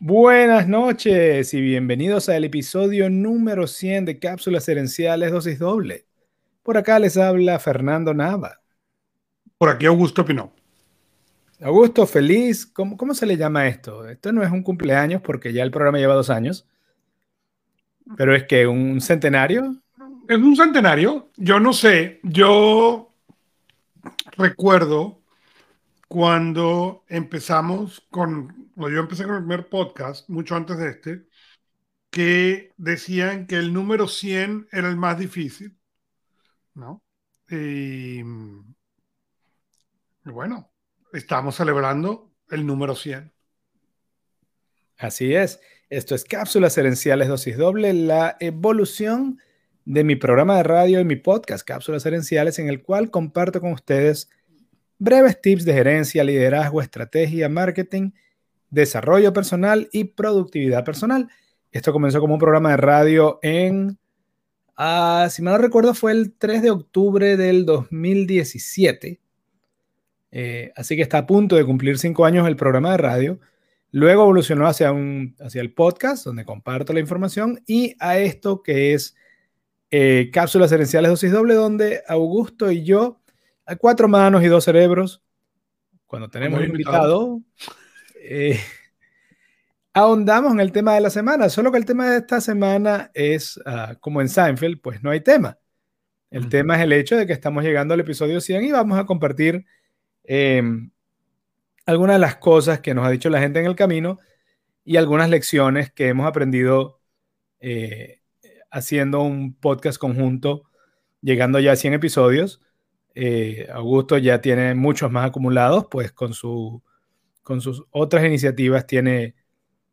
Buenas noches y bienvenidos al episodio número 100 de Cápsulas Herenciales Dosis Doble. Por acá les habla Fernando Nava. Por aquí Augusto Pinó. Augusto, feliz. ¿Cómo, ¿Cómo se le llama esto? Esto no es un cumpleaños porque ya el programa lleva dos años. Pero es que un centenario. Es un centenario. Yo no sé. Yo recuerdo cuando empezamos con, yo empecé con el primer podcast, mucho antes de este, que decían que el número 100 era el más difícil, ¿no? Y, bueno, estamos celebrando el número 100. Así es. Esto es Cápsulas Herenciales Dosis Doble, la evolución de mi programa de radio y mi podcast, Cápsulas Herenciales, en el cual comparto con ustedes breves tips de gerencia, liderazgo, estrategia, marketing, desarrollo personal y productividad personal. Esto comenzó como un programa de radio en, ah, si mal no recuerdo, fue el 3 de octubre del 2017. Eh, así que está a punto de cumplir cinco años el programa de radio. Luego evolucionó hacia, un, hacia el podcast, donde comparto la información, y a esto que es eh, Cápsulas Herenciales Dosis Doble, donde Augusto y yo hay cuatro manos y dos cerebros. Cuando tenemos un invitado, eh, ahondamos en el tema de la semana, solo que el tema de esta semana es, ah, como en Seinfeld, pues no hay tema. El tema es el hecho de que estamos llegando al episodio 100 y vamos a compartir em, algunas de las cosas que nos ha dicho la gente en el camino y algunas lecciones que hemos aprendido eh, haciendo un podcast conjunto, llegando ya a 100 episodios. Eh, Augusto ya tiene muchos más acumulados, pues con, su, con sus otras iniciativas tiene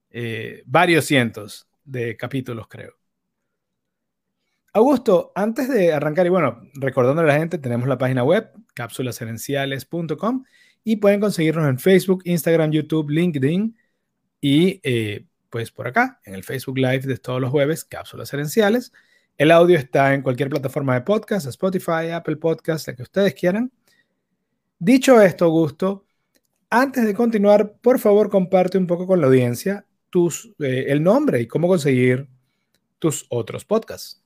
eh, varios cientos de capítulos, creo. Augusto, antes de arrancar, y bueno, recordando a la gente, tenemos la página web, cápsulaserenciales.com, y pueden conseguirnos en Facebook, Instagram, YouTube, LinkedIn, y eh, pues por acá, en el Facebook Live de todos los jueves, Cápsulas Herenciales. El audio está en cualquier plataforma de podcast, Spotify, Apple Podcast, la que ustedes quieran. Dicho esto, Augusto, antes de continuar, por favor, comparte un poco con la audiencia eh, el nombre y cómo conseguir tus otros podcasts.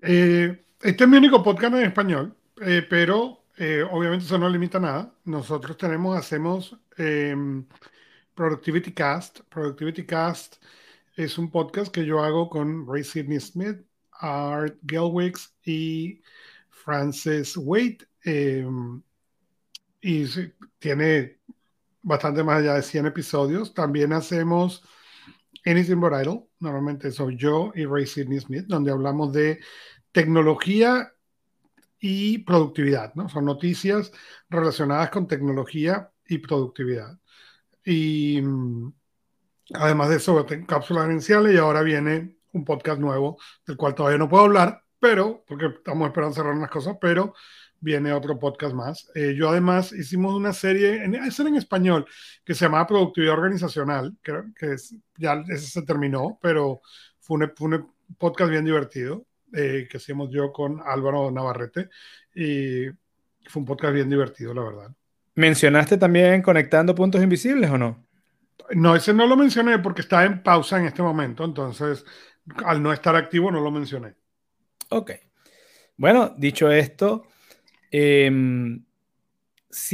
Eh, este es mi único podcast en español, eh, pero obviamente eso no limita nada. Nosotros tenemos, hacemos em, Productivity Cast. Productivity Cast es un podcast que yo hago con Ray Sidney Smith Art Gelwix y Frances Wade. Em, y tiene bastante más allá de 100 episodios. También hacemos Anything But Idle. Normalmente soy yo y Ray Sidney Smith, donde hablamos de tecnología y productividad, ¿no? Son noticias relacionadas con tecnología y productividad. Y mm, además de eso, cápsulas iniciales y ahora viene un podcast nuevo del cual todavía no puedo hablar, pero, porque estamos esperando cerrar unas cosas, pero viene otro podcast más. Eh, yo además hicimos una serie, en, es en español, que se llama Productividad Organizacional, que, que ya ese se terminó, pero fue un, fue un podcast bien divertido eh, que hicimos yo con Álvaro Navarrete y fue un podcast bien divertido, la verdad. ¿Mencionaste también Conectando Puntos Invisibles o no? No, ese no lo mencioné porque está en pausa en este momento, entonces al no estar activo no lo mencioné. Ok. Bueno, dicho esto, 100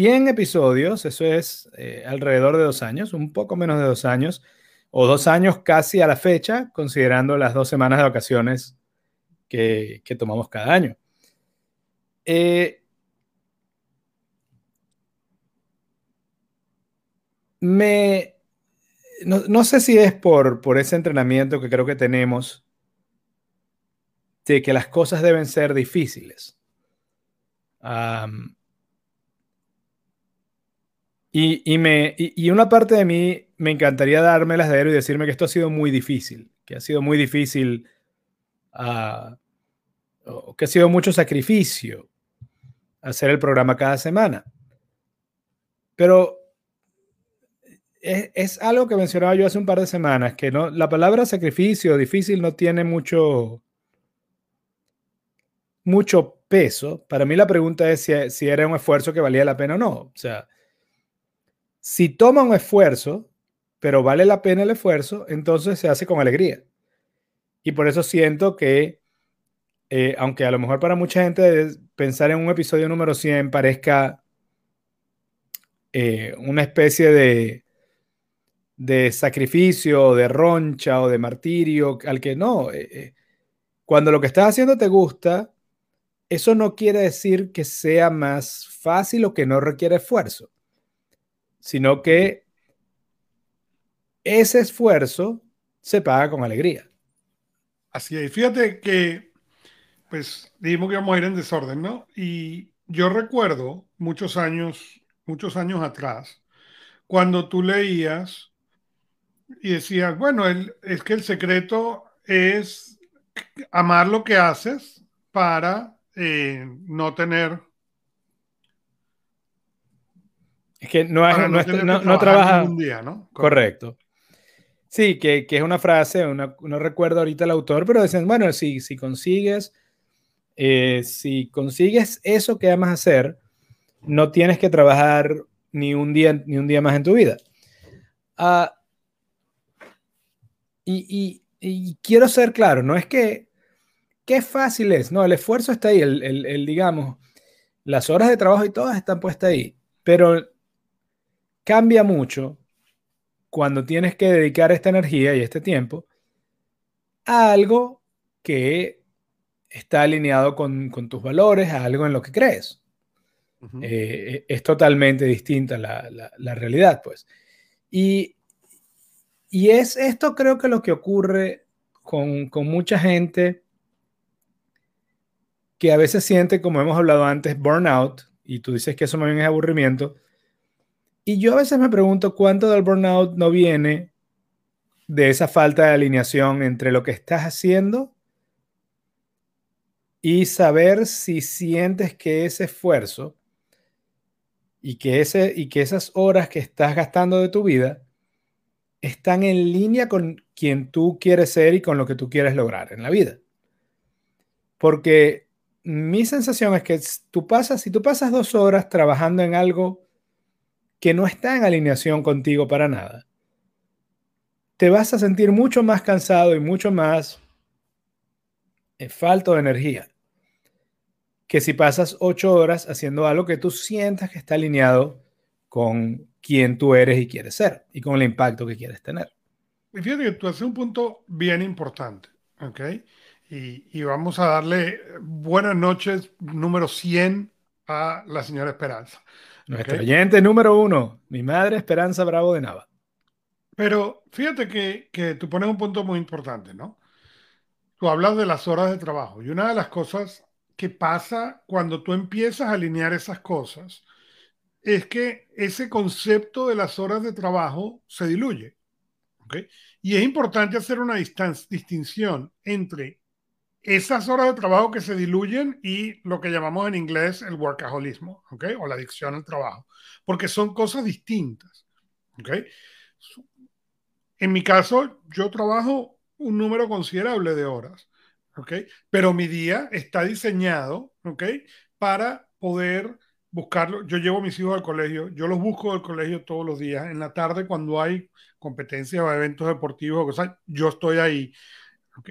em, episodios, eso es eh, alrededor de dos años, un poco menos de dos años, o dos años casi a la fecha, considerando las dos semanas de vacaciones que, tomamos cada año. Eh, me, no, sé si es por ese entrenamiento que creo que tenemos de que las cosas deben ser difíciles. Y, me, y, una parte de mí me encantaría darme las de y decirme que esto ha sido muy difícil, que ha sido muy difícil, uh, que ha sido mucho sacrificio hacer el programa cada semana. Pero es, algo que mencionaba yo hace un par de semanas, que no, la palabra sacrificio difícil no tiene mucho, mucho peso. Para mí la pregunta es si, era un esfuerzo que valía la pena o no. O sea, si toma un esfuerzo pero vale la pena el esfuerzo, entonces se hace con alegría. Y por eso siento que, eh, aunque a lo mejor para mucha gente pensar en un episodio número 100 parezca eh, una especie de, de sacrificio, de roncha o de martirio, al que no, eh, cuando lo que estás haciendo te gusta, eso no quiere decir que sea más fácil o que no requiere esfuerzo, sino que ese esfuerzo se paga con alegría. Así es. Fíjate que, pues, dijimos que íbamos a ir en desorden, ¿no? Y yo recuerdo muchos años, muchos años atrás, cuando tú leías y decías, bueno, es que el secreto es amar lo que haces para eh, no tener. Es que no, no, trabaja. Un día, ¿no? Correcto. Sí, que, es una frase, no recuerdo ahorita el autor, pero dicen, bueno, si, si consigues, eh, si consigues eso que amas hacer, no tienes que trabajar ni un día, ni un día más en tu vida. Ah, y, quiero ser claro, no es que, qué fácil es, no, el esfuerzo está ahí, el, el, digamos, las horas de trabajo y todas están puestas ahí, pero cambia mucho cuando tienes que dedicar esta energía y este tiempo a algo que está alineado con, tus valores, a algo en lo que crees. Eh, es totalmente distinta la, la, realidad, pues. Y, y, es esto creo que lo que ocurre con, con, mucha gente que a veces siente, como hemos hablado antes, burnout, y tú dices que eso más bien es aburrimiento, y yo a veces me pregunto cuánto del burnout no viene de esa falta de alineación entre lo que estás haciendo y saber si sientes que ese esfuerzo y que, ese, y que esas horas que estás gastando de tu vida están en línea con quien tú quieres ser y con lo que tú quieres lograr en la vida. Porque mi sensación es que tú pasas, si tú pasas dos horas trabajando en algo que no está en alineación contigo para nada, te vas a sentir mucho más cansado y mucho más eh, falto de energía que si pasas ocho horas haciendo algo que tú sientas que está alineado con quien tú eres y quieres ser y con el impacto que quieres tener. Y fíjate que tú haces un punto bien importante, ¿ok? Y, y, vamos a darle buenas noches número 100 a la señora Esperanza. Nuestro oyente número uno, mi madre Esperanza Bravo de Nava. Pero fíjate que, que tú pones un punto muy importante, ¿no? Tú hablas de las horas de trabajo y una de las cosas que pasa cuando tú empiezas a alinear esas cosas es que ese concepto de las horas de trabajo se diluye. ¿okay? Y es importante hacer una distinción entre esas horas de trabajo que se diluyen y lo que llamamos en inglés el workaholismo, ¿ok? O la adicción al trabajo, porque son cosas distintas, ¿ok? En mi caso, yo trabajo un número considerable de horas, ¿ok? Pero mi día está diseñado, ¿ok? Para poder buscarlo. Yo llevo a mis hijos al colegio, yo los busco del colegio todos los días. En la tarde, cuando hay competencias o eventos deportivos, o cosas, yo estoy ahí, ¿ok?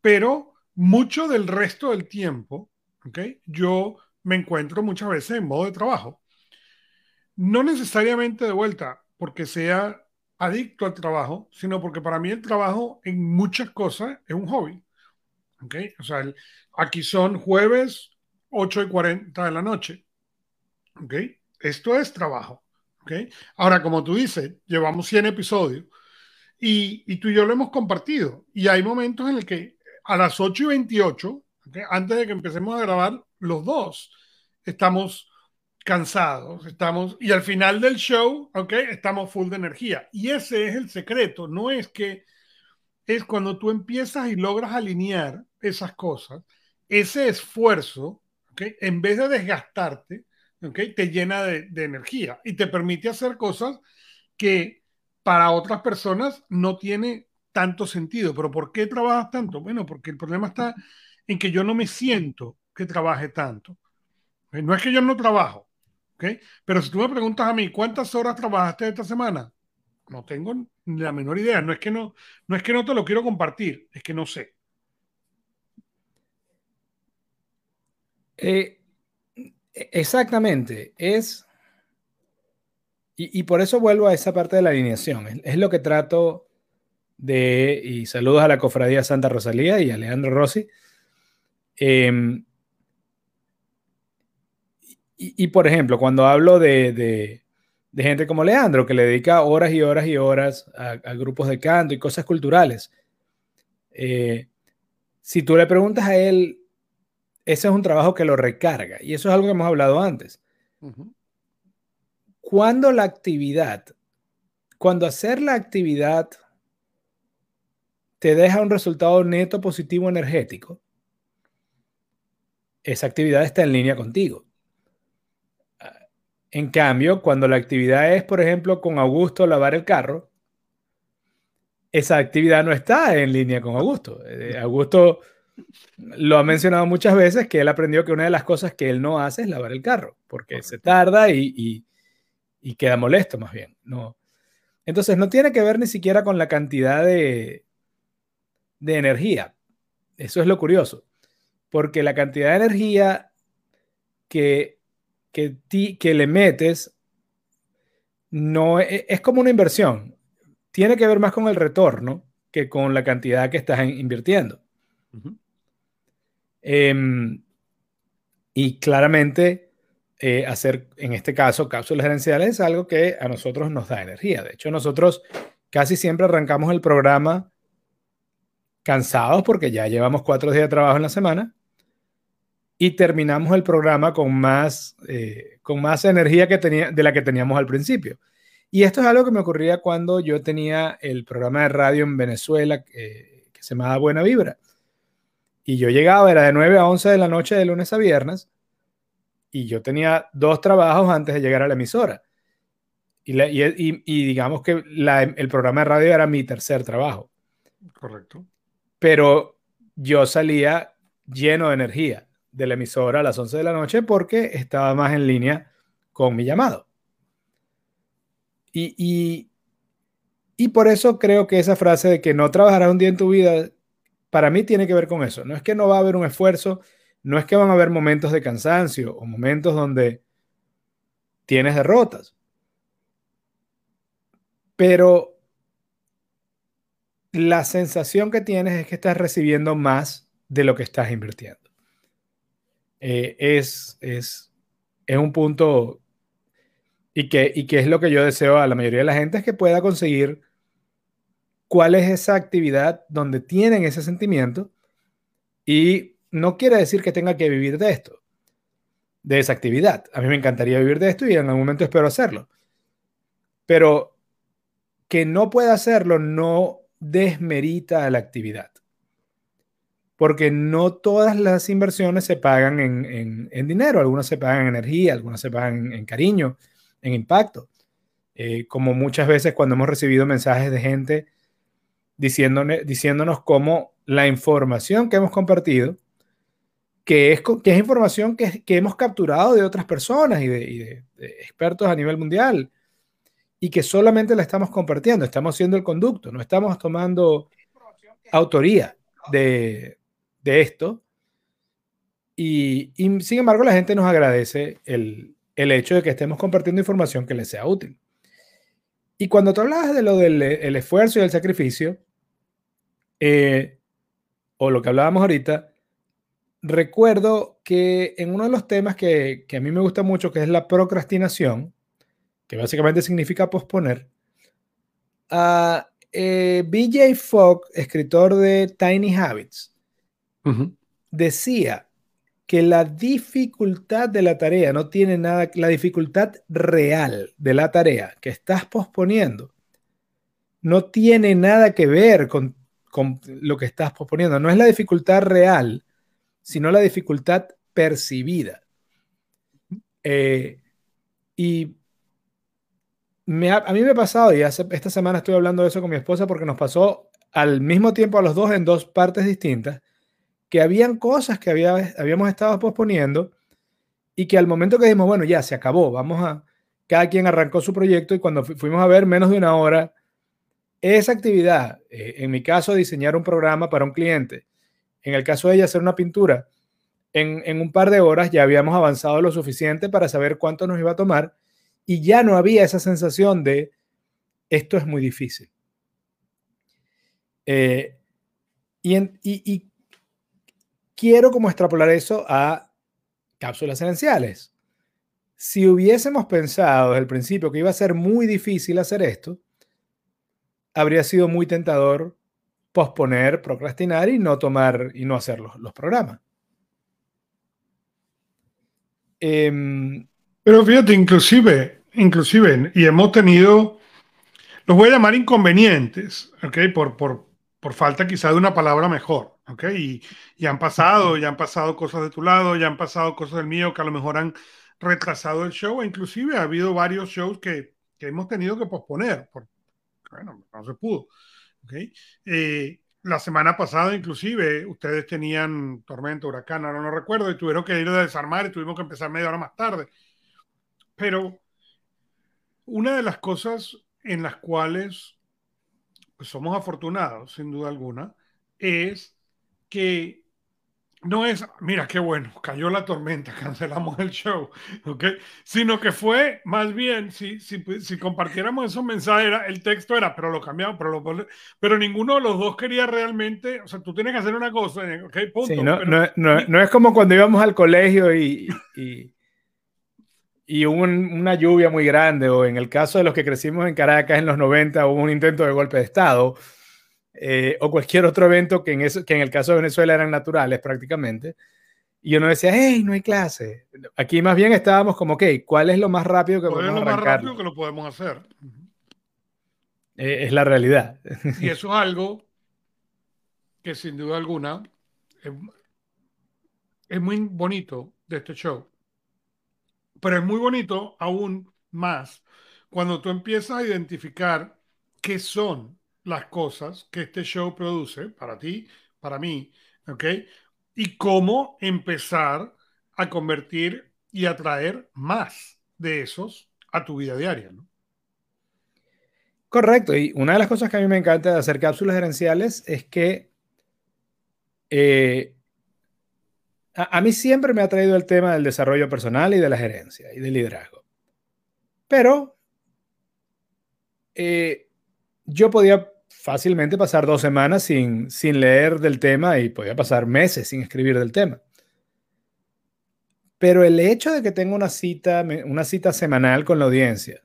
Pero mucho del resto del tiempo, ¿okay? yo me encuentro muchas veces en modo de trabajo. No necesariamente de vuelta porque sea adicto al trabajo, sino porque para mí el trabajo en muchas cosas es un hobby. ¿okay? O sea, aquí son jueves 8 y 40 de la noche. ¿okay? Esto es trabajo. ¿okay? Ahora, como tú dices, llevamos 100 episodios y, y tú y yo lo hemos compartido. Y hay momentos en el que a las 8 y 28, antes de que empecemos a grabar, los dos estamos cansados, estamos, y al final del show, ¿ok? Estamos full de energía. Y ese es el secreto, no es que es cuando tú empiezas y logras alinear esas cosas, ese esfuerzo, ¿ok? En vez de desgastarte, ¿ok? Te llena de, de energía y te permite hacer cosas que para otras personas no tiene tanto sentido. Pero ¿por qué trabajas tanto? Bueno, porque el problema está en que yo no me siento que trabaje tanto. Eh, no es que yo no trabajo, ¿ok? Pero si tú me preguntas a mí, ¿cuántas horas trabajaste esta semana? No tengo la menor idea. No es que no, no es que no te lo quiero compartir, es que no sé. Eh, exactamente. Es. Y, por eso vuelvo a esa parte de la alineación. Es, lo que trato de. Y saludos a la cofradía Santa Rosalía y a Leandro Rossi. Em, y, por ejemplo, cuando hablo de, gente como Leandro, que le dedica horas y horas y horas a, grupos de canto y cosas culturales, eh, si tú le preguntas a él, ese es un trabajo que lo recarga. Y eso es algo que hemos hablado antes. Cuando la actividad, cuando hacer la actividad te deja un resultado neto positivo energético, esa actividad está en línea contigo. En cambio, cuando la actividad es, por ejemplo, con Augusto lavar el carro, esa actividad no está en línea con Augusto. Eh, Augusto lo ha mencionado muchas veces que él aprendió que una de las cosas que él no hace es lavar el carro, porque se tarda y, queda molesto más bien. No. Entonces, no tiene que ver ni siquiera con la cantidad de, de energía. Eso es lo curioso, porque la cantidad de energía que que, que le metes no e, es, como una inversión. Tiene que ver más con el retorno que con la cantidad que estás invirtiendo. Em, y claramente, eh, hacer en este caso cápsulas gerenciales es algo que a nosotros nos da energía. De hecho, nosotros casi siempre arrancamos el programa cansados porque ya llevamos cuatro días de trabajo en la semana y terminamos el programa con más, eh, con más energía que tenía, de la que teníamos al principio. Y esto es algo que me ocurría cuando yo tenía el programa de radio en Venezuela que se llamaba Buena Vibra. Y yo llegaba, era de 9 a 11 de la noche de lunes a viernes, y yo tenía dos trabajos antes de llegar a la emisora. Y, digamos que el programa de radio era mi tercer trabajo. Correcto. Pero yo salía lleno de energía de la emisora a las 11 de la noche porque estaba más en línea con mi llamado. Y, y, por eso creo que esa frase de que no trabajarás un día en tu vida, para mí tiene que ver con eso. No es que no va a haber un esfuerzo, no es que van a haber momentos de cansancio o momentos donde tienes derrotas. Pero la sensación que tienes es que estás recibiendo más de lo que estás invirtiendo. Eh, es, es, es un punto y que, y que es lo que yo deseo a la mayoría de la gente, es que pueda conseguir cuál es esa actividad donde tienen ese sentimiento y no quiere decir que tenga que vivir de esto, de esa actividad. A mí me encantaría vivir de esto y en algún momento espero hacerlo. Pero que no pueda hacerlo no desmerita la actividad porque no todas las inversiones se pagan en, dinero, algunas se pagan en energía, algunas se pagan en, cariño, en impacto. Eh, como muchas veces cuando hemos recibido mensajes de gente diciéndonos, diciéndonos cómo la información que hemos compartido, que es, que es información que, hemos capturado de otras personas y, de, expertos a nivel mundial, y que solamente la estamos compartiendo, estamos siendo el conducto, no estamos tomando autoría de, de esto. Y, sin embargo, la gente nos agradece el, hecho de que estemos compartiendo información que les sea útil. Y cuando tú hablabas de lo del el esfuerzo y el sacrificio, eh, o lo que hablábamos ahorita, recuerdo que en uno de los temas que, a mí me gusta mucho, que es la procrastinación, que básicamente significa posponer, a eh, BJ Fogg, escritor de Tiny Habits, decía que la dificultad de la tarea no tiene nada, la dificultad real de la tarea que estás posponiendo no tiene nada que ver con, lo que estás posponiendo. No es la dificultad real, sino la dificultad percibida. Eh, y a mí me ha pasado, y esta semana estoy hablando de eso con mi esposa porque nos pasó al mismo tiempo a los dos en dos partes distintas que habían cosas que había, habíamos estado posponiendo y que al momento que dijimos, bueno, ya se acabó, vamos a, cada quien arrancó su proyecto y cuando fuimos a ver menos de una hora esa actividad, eh, en mi caso, diseñar un programa para un cliente, en el caso de ella hacer una pintura, en, un par de horas ya habíamos avanzado lo suficiente para saber cuánto nos iba a tomar y ya no había esa sensación de esto es muy difícil. Eh, y, quiero como extrapolar eso a cápsulas esenciales. Si hubiésemos pensado desde el principio que iba a ser muy difícil hacer esto, habría sido muy tentador posponer, procrastinar y no tomar y no hacer los, programas. Em, Pero fíjate, inclusive, inclusive, y hemos tenido, los voy a llamar inconvenientes, ¿ok? Por, por, por falta quizá de una palabra mejor, ¿ok? Y, y, han pasado, ya han pasado cosas de tu lado, ya han pasado cosas del mío que a lo mejor han retrasado el show, e inclusive ha habido varios shows que, que hemos tenido que posponer, por, bueno, no se pudo. ¿okay? Eh, la semana pasada, inclusive, ustedes tenían tormenta, huracán, ahora no recuerdo, y tuvieron que ir a desarmar y tuvimos que empezar media hora más tarde. Pero una de las cosas en las cuales pues, somos afortunados, sin duda alguna, es que no es, mira qué bueno, cayó la tormenta, cancelamos el show, ¿ok? Sino que fue más bien, si, si, si compartiéramos esos mensajes, era, el texto era, pero lo cambiamos, pero, lo, pero ninguno de los dos quería realmente, o sea, tú tienes que hacer una cosa, ¿ok? Punto. Sí, no, no, no, es como cuando íbamos al colegio y, y, y hubo una lluvia muy grande, o en el caso de los que crecimos en Caracas en los 90, hubo un intento de golpe de Estado eh, o cualquier otro evento que en, eso, que en el caso de Venezuela eran naturales prácticamente. Y uno decía, hey, no hay clase. Aquí más bien estábamos como, ok, ¿cuál es lo más rápido que podemos es lo más rápido que lo podemos hacer? Eh, es la realidad. Y eso es algo que sin duda alguna es, es muy bonito de este show. Pero es muy bonito aún más cuando tú empiezas a identificar qué son las cosas que este show produce para ti, para mí, ¿ok? Y cómo empezar a convertir y atraer más de esos a tu vida diaria, ¿no? Correcto, y una de las cosas que a mí me encanta de hacer cápsulas gerenciales es que eh, a, mí siempre me ha traído el tema del desarrollo personal y de la gerencia y del liderazgo. Pero eh, yo podía fácilmente pasar dos semanas sin, sin leer del tema y podía pasar meses sin escribir del tema. Pero el hecho de que tenga una cita, una cita semanal con la audiencia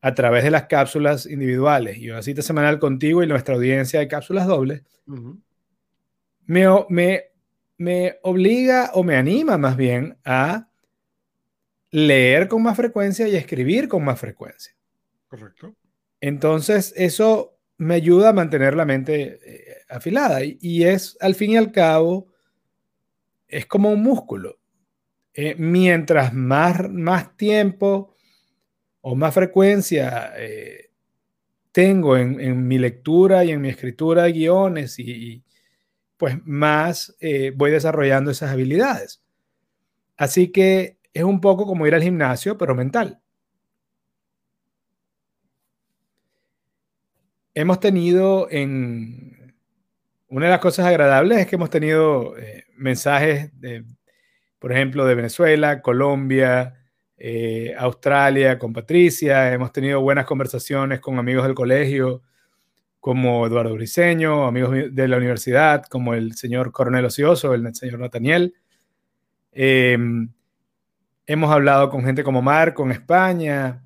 a través de las cápsulas individuales y una cita semanal contigo y nuestra audiencia de cápsulas dobles, me, me, me obliga o me anima más bien a leer con más frecuencia y escribir con más frecuencia. Correcto. Entonces, eso me ayuda a mantener la mente eh, afilada. Y, es, al fin y al cabo, es como un músculo. Eh, mientras más, más tiempo o más frecuencia eh, tengo en, mi lectura y en mi escritura de guiones, y, pues más voy desarrollando esas habilidades. Así que es un poco como ir al gimnasio, pero mental. hemos tenido en... Una de las cosas agradables es que hemos tenido eh, mensajes, por ejemplo, de Venezuela, Colombia, eh, Australia, con Patricia. Hemos tenido buenas conversaciones con amigos del colegio, como Eduardo Briceño, amigos de la universidad, como el señor Coronel Ocioso, el señor Nathaniel. Em, hemos hablado con gente como Marco en España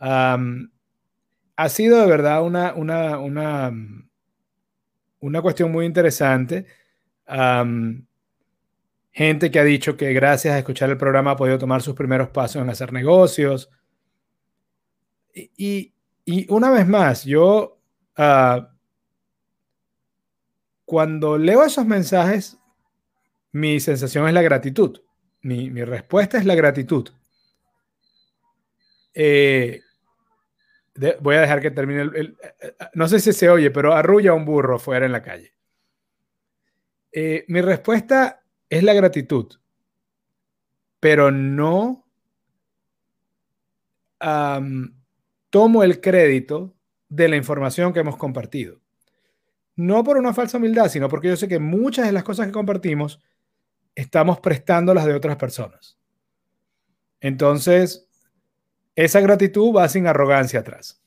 ha sido de verdad una, una, una, una cuestión muy interesante. gente que ha dicho que gracias a escuchar el programa ha podido tomar sus primeros pasos en hacer negocios. Y, una vez más, yo ah, cuando leo esos mensajes, mi sensación es la gratitud. Mi, respuesta es la gratitud. Eh, voy a dejar que termine eh, No sé si se oye, pero arrulla un burro fuera en la calle. Eh, mi respuesta es la gratitud, pero no tomo el crédito de la información que hemos compartido. No por una falsa humildad, sino porque yo sé que muchas de las cosas que compartimos estamos prestando las de otras personas. Entonces, esa gratitud va sin arrogancia atrás.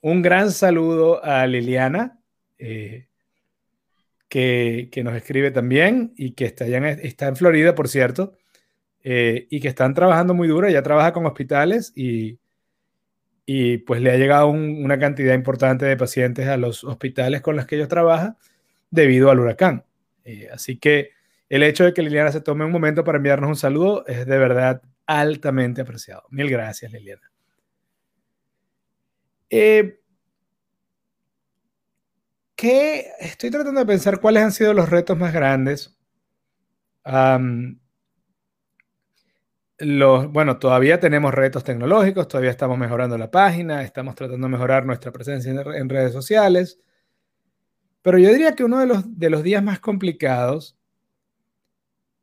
Un gran saludo a Liliana, eh, que, nos escribe también y que está, en, está en Florida, por cierto, eh, y que están trabajando muy duro. Ella trabaja con hospitales y, y pues le ha llegado una cantidad importante de pacientes a los hospitales con los que ellos trabajan debido al huracán. Eh, así que el hecho de que Liliana se tome un momento para enviarnos un saludo es de verdad altamente apreciado. Mil gracias, Liliana. Eh, ¿qué? Estoy tratando de pensar cuáles han sido los retos más grandes. Los, bueno, todavía tenemos retos tecnológicos, todavía estamos mejorando la página, estamos tratando de mejorar nuestra presencia en, redes sociales. Pero yo diría que uno de los, de los días más complicados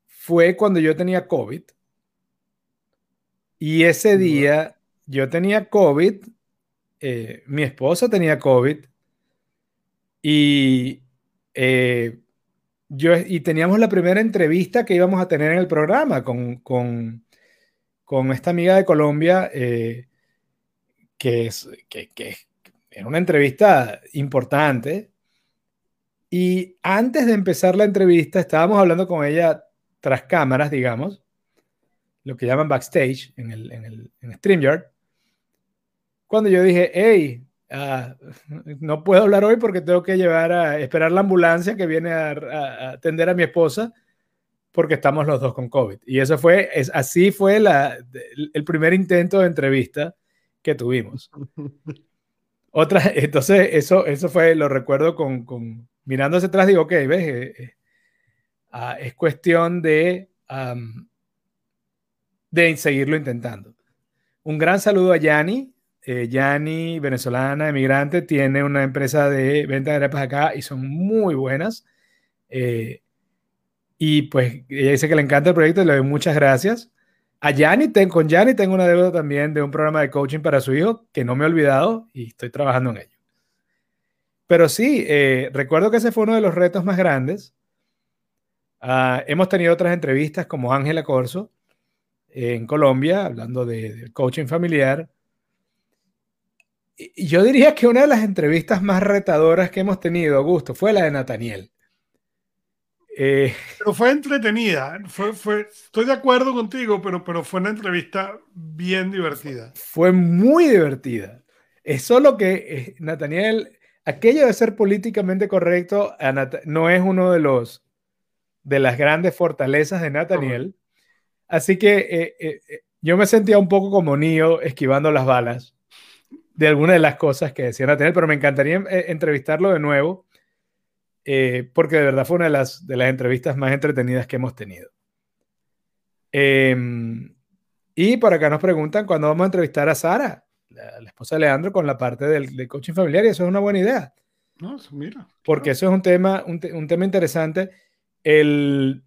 fue cuando yo tenía COVID y ese día yo tenía COVID, eh, mi esposa tenía COVID y, eh, yo, y teníamos la primera entrevista que íbamos a tener en el programa con, con, con esta amiga de Colombia, eh, que, es, que, que una entrevista importante. Y antes de empezar la entrevista, estábamos hablando con ella tras cámaras, digamos, lo que llaman backstage en el, en el StreamYard, cuando yo dije, hey, ah, no puedo hablar hoy porque tengo que llevar a esperar la ambulancia que viene a, atender a mi esposa porque estamos los dos con COVID. Y eso fue, es, así fue la, el primer intento de entrevista que tuvimos. Otra, entonces, eso, eso fue, lo recuerdo con, con mirando hacia atrás, digo, ok, ves, eh, eh, ah, es cuestión de de seguirlo intentando. Un gran saludo a Yani. Eh, Yani, venezolana, emigrante, tiene una empresa de venta de arepas acá y son muy buenas. Eh, y pues ella dice que le encanta el proyecto y le doy muchas gracias. A Yani, con Yani tengo una deuda también de un programa de coaching para su hijo que no me he olvidado y estoy trabajando en ello. Pero sí, eh, recuerdo que ese fue uno de los retos más grandes. Ah, hemos tenido otras entrevistas como Ángela Corso, en Colombia, hablando de, coaching familiar. Y yo diría que una de las entrevistas más retadoras que hemos tenido, Augusto, fue la de Nathaniel. Eh, pero fue entretenida, fue, fue, estoy de acuerdo contigo, pero, pero fue una entrevista bien divertida. Fue muy divertida. Es solo que eh, Nathaniel, aquello de ser políticamente correcto, no es uno de los de las grandes fortalezas de Nathaniel. Así que eh, eh, yo me sentía un poco como Neo esquivando las balas de algunas de las cosas que decían a tener, pero me encantaría entrevistarlo de nuevo, porque de verdad fue una de las, de las entrevistas más entretenidas que hemos tenido. Em, y por acá nos preguntan cuándo vamos a entrevistar a Sara, la, esposa de Leandro, con la parte del, coaching familiar, y eso es una buena idea. No, mira. Porque eso es un tema, un, un tema interesante. El,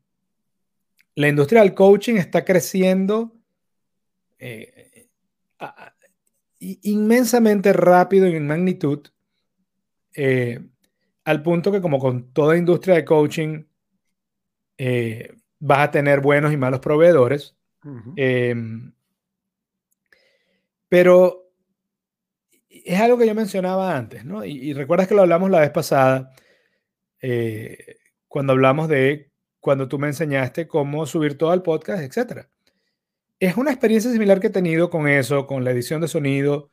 la industria del coaching está creciendo eh, inmensamente rápido en magnitud, eh, al punto que como con toda industria de coaching, eh, vas a tener buenos y malos proveedores. Em, pero es algo que yo mencionaba antes, ¿no? Y, y, recuerdas que lo hablamos la vez pasada, cuando hablamos de cuando tú me enseñaste cómo subir todo al podcast, etc. Es una experiencia similar que he tenido con eso, con la edición de sonido,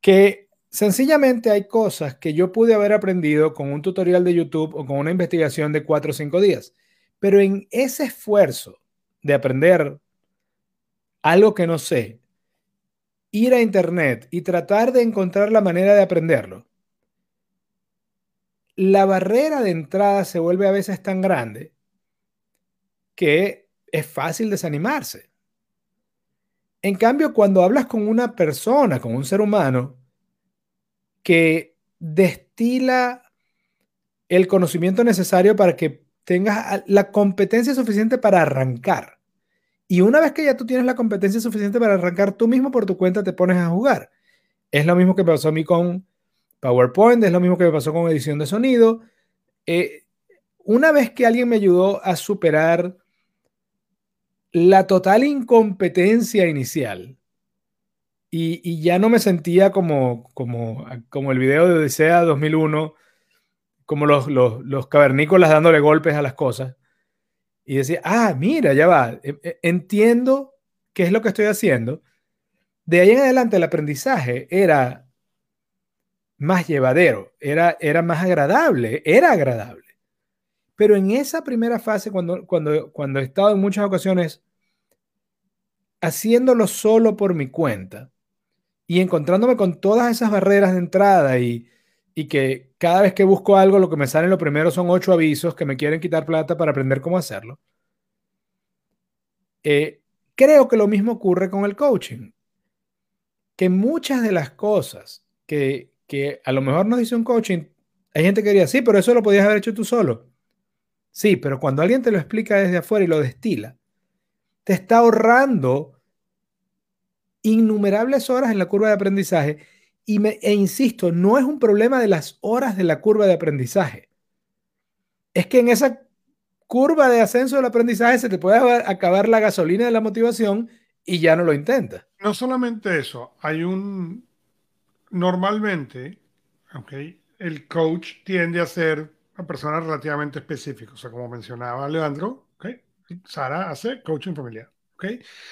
que sencillamente hay cosas que yo pude haber aprendido con un tutorial de YouTube o con una investigación de cuatro o cinco días. Pero en ese esfuerzo de aprender algo que no sé, ir a Internet y tratar de encontrar la manera de aprenderlo, la barrera de entrada se vuelve a veces tan grande que es fácil desanimarse. En cambio, cuando hablas con una persona, con un ser humano, que destila el conocimiento necesario para que tengas la competencia suficiente para arrancar. Y una vez que ya tú tienes la competencia suficiente para arrancar, tú mismo por tu cuenta te pones a jugar. Es lo mismo que pasó a mí con PowerPoint, es lo mismo que me pasó con edición de sonido. Eh, una vez que alguien me ayudó a superar la total incompetencia inicial y, ya no me sentía como, como, como el video de Odisea 2001, como los, los, los cavernícolas dándole golpes a las cosas. Y decía, ah, mira, ya va, e, e, entiendo qué es lo que estoy haciendo. De ahí en adelante el aprendizaje era más llevadero, era, era más agradable, era agradable. Pero en esa primera fase, cuando, cuando, cuando he estado en muchas ocasiones haciéndolo solo por mi cuenta y encontrándome con todas esas barreras de entrada y, y que cada vez que busco algo, lo que me salen lo primero son ocho avisos que me quieren quitar plata para aprender cómo hacerlo. Eh, creo que lo mismo ocurre con el coaching. Que muchas de las cosas que, que a lo mejor nos dice un coaching, hay gente que diría, sí, pero eso lo podías haber hecho tú solo. Sí, pero cuando alguien te lo explica desde afuera y lo destila, te está ahorrando innumerables horas en la curva de aprendizaje. Y me, e insisto, no es un problema de las horas de la curva de aprendizaje. Es que en esa curva de ascenso del aprendizaje se te puede acabar la gasolina de la motivación y ya no lo intentas. No solamente eso, hay un... Normalmente, okay, el coach tiende a ser una persona relativamente específica. O sea, como mencionaba Leandro, ¿okay? Sara hace coaching familiar.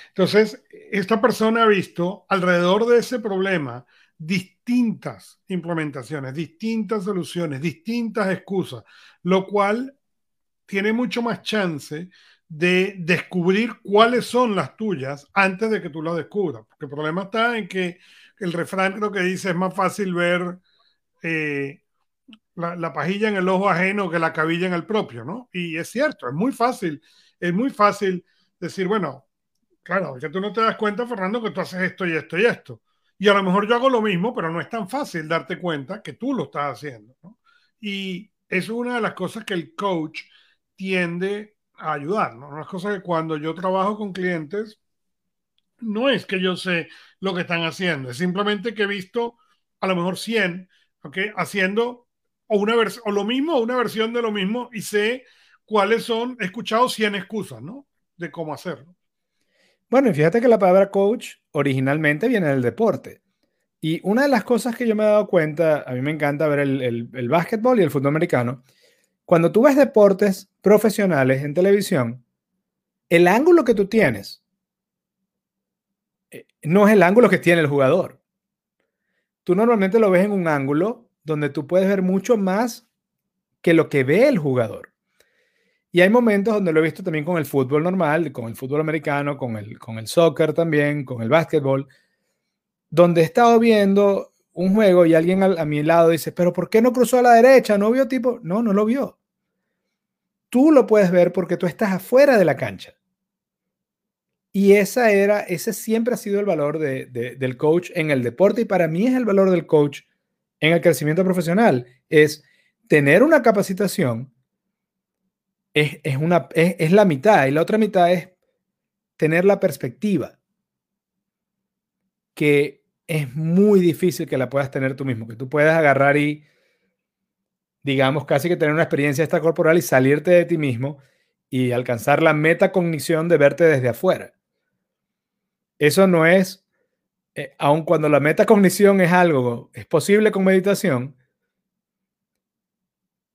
Entonces, esta persona ha visto alrededor de ese problema distintas implementaciones, distintas soluciones, distintas excusas, lo cual tiene mucho más chance de descubrir cuáles son las tuyas antes de que tú las descubras. Porque el problema está en que el refrán lo que dice es más fácil ver eh, la, pajilla en el ojo ajeno que la cabilla en el propio, ¿no? Y es cierto, es muy fácil, es muy fácil decir, bueno, claro, que tú no te das cuenta, Fernando, que tú haces esto y esto y esto. Y a lo mejor yo hago lo mismo, pero no es tan fácil darte cuenta que tú lo estás haciendo. Y eso es una de las cosas que el coach tiende a ayudar, ¿no? Una cosa que cuando yo trabajo con clientes, no es que yo sé lo que están haciendo, es simplemente que he visto a lo mejor 100, ¿ok? Haciendo o, una o lo mismo o una versión de lo mismo y sé cuáles son, he escuchado 100 excusas, ¿no? De cómo hacerlo. Bueno, y fíjate que la palabra coach originalmente viene del deporte. Y una de las cosas que yo me he dado cuenta, a mí me encanta ver el, el, el básquetbol y el fútbol americano, cuando tú ves deportes profesionales en televisión, el ángulo que tú tienes eh, no es el ángulo que tiene el jugador. Tú normalmente lo ves en un ángulo donde tú puedes ver mucho más que lo que ve el jugador. Y hay momentos donde lo he visto también con el fútbol normal, con el fútbol americano, con el, con el soccer también, con el básquetbol, donde he estado viendo un juego y alguien a, mi lado dice, pero ¿por qué no cruzó a la derecha? ¿No vio tipo? No, no lo vio. Tú lo puedes ver porque tú estás afuera de la cancha. Y esa era, ese siempre ha sido el valor de, de, del coach en el deporte y para mí es el valor del coach en el crecimiento profesional es tener una capacitación, es, una, es, la mitad, y la otra mitad es tener la perspectiva, que es muy difícil que la puedas tener tú mismo, que tú puedas agarrar y, digamos, casi que tener una experiencia extracorporal y salirte de ti mismo y alcanzar la metacognición de verte desde afuera. Eso no es eh, aun cuando la metacognición es algo, es posible con meditación,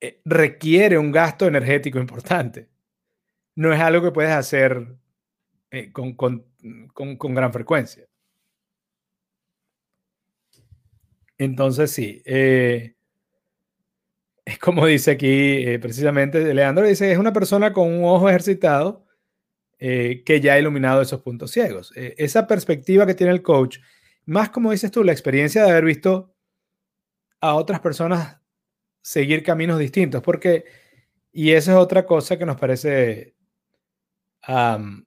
eh, requiere un gasto energético importante. No es algo que puedes hacer eh, con, con, con, gran frecuencia. Entonces, sí, es como dice aquí precisamente Leandro, dice, es una persona con un ojo ejercitado eh, que ya ha iluminado esos puntos ciegos. Eh, esa perspectiva que tiene el coach, más como dices tú, la experiencia de haber visto a otras personas seguir caminos distintos, porque, y esa es otra cosa que nos parece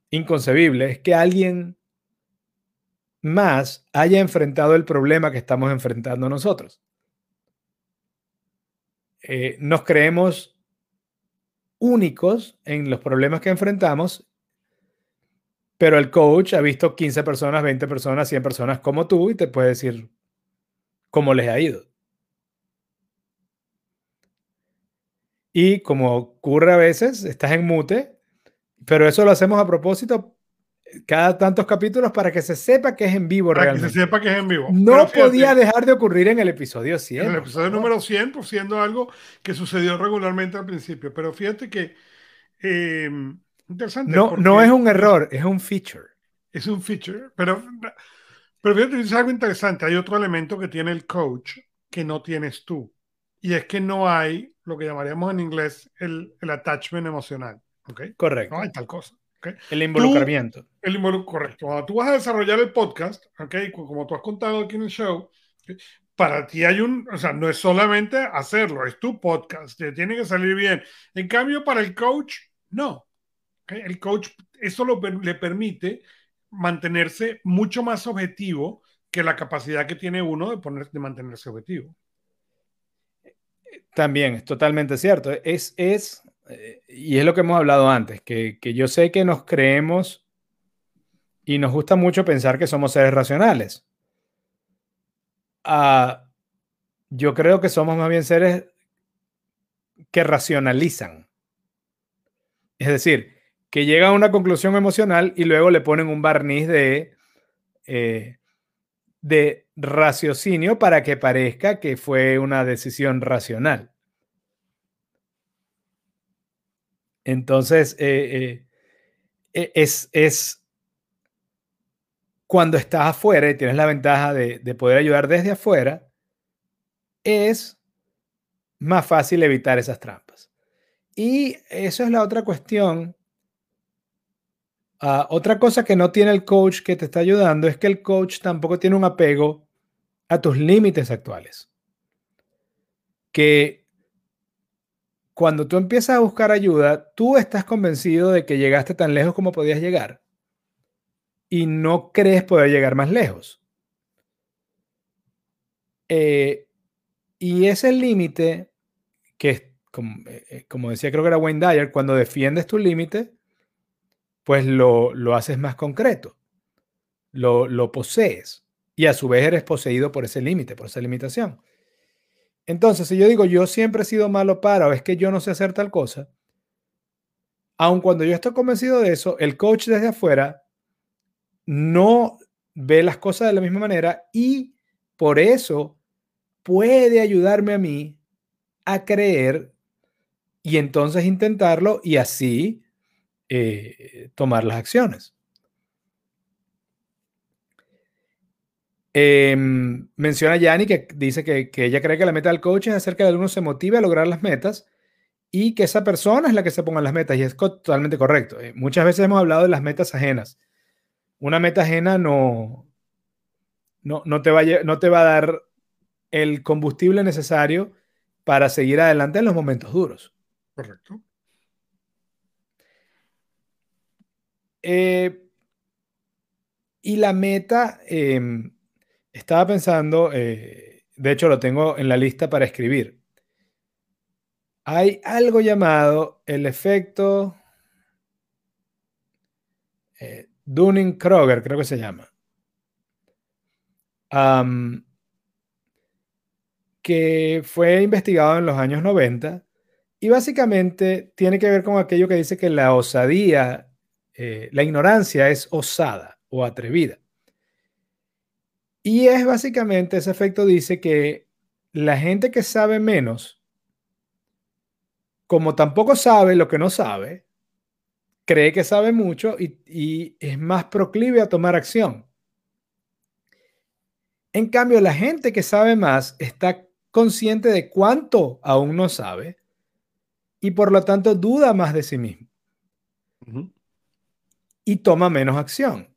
inconcebible, es que alguien más haya enfrentado el problema que estamos enfrentando nosotros. Eh, nos creemos únicos en los problemas que enfrentamos pero el coach ha visto 15 personas, 20 personas, 100 personas como tú y te puede decir, cómo les ha ido. Y como ocurre a veces, estás en mute, pero eso lo hacemos a propósito cada tantos capítulos para que se sepa que es en vivo Para realmente. que se sepa que es en vivo. No fíjate, podía dejar de ocurrir en el episodio 100. En el episodio favor. número 100, por siendo algo que sucedió regularmente al principio. Pero fíjate que. eh, interesante. No, no es un error, es un feature. Es un feature. Pero, pero fíjate, es algo interesante. Hay otro elemento que tiene el coach que no tienes tú. Y es que no hay lo que llamaríamos en inglés el, el attachment emocional. ¿Ok? Correcto. No hay tal cosa. El involucramiento. El involu- correcto. Cuando tú vas a desarrollar el podcast, ¿ok? Co- Como tú has contado aquí en el show, para ti hay un, o sea, no es solamente hacerlo, es tu podcast, te tiene que salir bien. En cambio, para el coach, no. El coach, eso lo le permite mantenerse mucho más objetivo que la capacidad que tiene uno de, poner, de mantenerse objetivo. También es totalmente cierto. Es, es, eh, y es lo que hemos hablado antes, que, que yo sé que nos creemos y nos gusta mucho pensar que somos seres racionales. Ah, yo creo que somos más bien seres que racionalizan. Es decir, que llegan a una conclusión emocional y luego le ponen un barniz de, eh, de raciocinio para que parezca que fue una decisión racional. Entonces, eh, eh, es, es cuando estás afuera y tienes la ventaja de, de poder ayudar desde afuera, es más fácil evitar esas trampas. Y eso es la otra cuestión. Ah, otra cosa que no tiene el coach que te está ayudando es que el coach tampoco tiene un apego a tus límites actuales. Que cuando tú empiezas a buscar ayuda, tú estás convencido de que llegaste tan lejos como podías llegar y no crees poder llegar más lejos. Eh, y ese límite, que como, eh, como, decía, creo que era Wayne Dyer, cuando defiendes tu límite, pues lo, lo, haces más concreto, lo, lo posees y a su vez eres poseído por ese límite, por esa limitación. Entonces, si yo digo, yo siempre he sido malo para, o es que yo no sé hacer tal cosa, aun cuando yo estoy convencido de eso, el coach desde afuera no ve las cosas de la misma manera y por eso puede ayudarme a mí a creer y entonces intentarlo y así eh, tomar las acciones. Eh, menciona Yanni que dice que, que, ella cree que la meta del coach es hacer que el alumno se motive a lograr las metas y que esa persona es la que se ponga las metas y es totalmente correcto. Eh, muchas veces hemos hablado de las metas ajenas. Una meta ajena no, no, no, te va no te va a dar el combustible necesario para seguir adelante en los momentos duros. Correcto. Eh, y la meta, eh, estaba pensando, eh, de hecho lo tengo en la lista para escribir. Hay algo llamado el efecto eh, Dunning-Kroger, creo que se llama. Que fue investigado en los años 90 y básicamente tiene que ver con aquello que dice que la osadía, eh, la ignorancia es osada o atrevida. Y es básicamente, ese efecto dice que la gente que sabe menos, como tampoco sabe lo que no sabe, cree que sabe mucho y, es más proclive a tomar acción. En cambio, la gente que sabe más está consciente de cuánto aún no sabe y por lo tanto duda más de sí mismo. Y toma menos acción.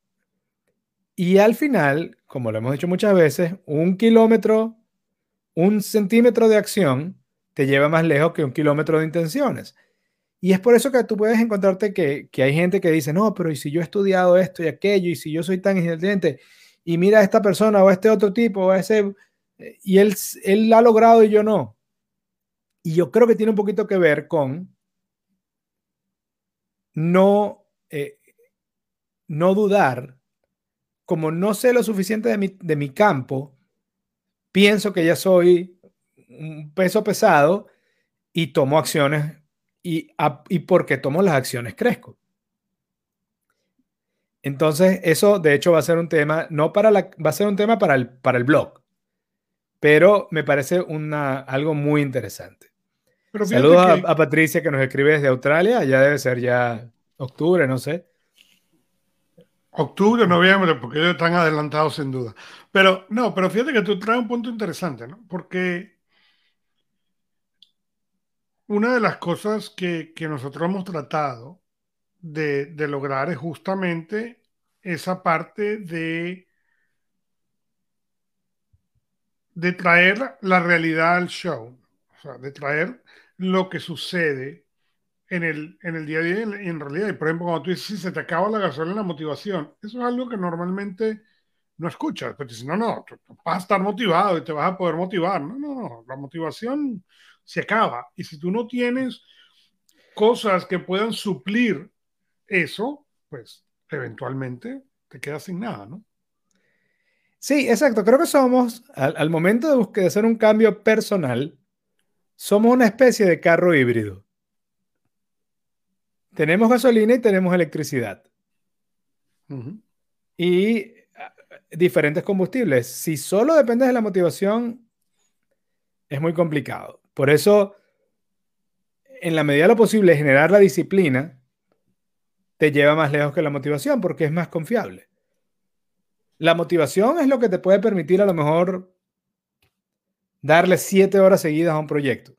Y al final, como lo hemos dicho muchas veces, un kilómetro, un centímetro de acción te lleva más lejos que un kilómetro de intenciones. Y es por eso que tú puedes encontrarte que, que hay gente que dice, no, pero ¿y si yo he estudiado esto y aquello? ¿Y si yo soy tan inteligente? Y mira a esta persona o a este otro tipo o a ese... Y él, él ha logrado y yo no. Y yo creo que tiene un poquito que ver con no, eh, no dudar, como no sé lo suficiente de mi, de mi campo, pienso que ya soy un peso pesado y tomo acciones y, y porque tomo las acciones crezco. Entonces, eso de hecho va a ser un tema, no para la, va a ser un tema para el, para el blog, pero me parece una, algo muy interesante. Saludos a, Patricia que nos escribe desde Australia, ya debe ser ya octubre, no sé. Octubre, noviembre, porque ellos están adelantados sin duda. Pero no, pero fíjate que tú traes un punto interesante, ¿no? Porque una de las cosas que, que nosotros hemos tratado de, lograr es justamente esa parte de, de traer la realidad al show, o sea, de traer lo que sucede en el, en el día a día y en, realidad. Por ejemplo, cuando tú dices, si se te acaba la gasolina, la motivación, eso es algo que normalmente no escuchas. Pero dices, no, no, vas a estar motivado y te vas a poder motivar. No, no, no, la motivación se acaba. Y si tú no tienes cosas que puedan suplir eso, pues eventualmente te quedas sin nada, ¿no? Sí, exacto. Creo que somos, al, momento de, buscar, hacer un cambio personal, somos una especie de carro híbrido. Tenemos gasolina y tenemos electricidad. Y ah, diferentes combustibles. Si solo dependes de la motivación, es muy complicado. Por eso, en la medida de lo posible, generar la disciplina te lleva más lejos que la motivación porque es más confiable. La motivación es lo que te puede permitir a lo mejor darle siete horas seguidas a un proyecto.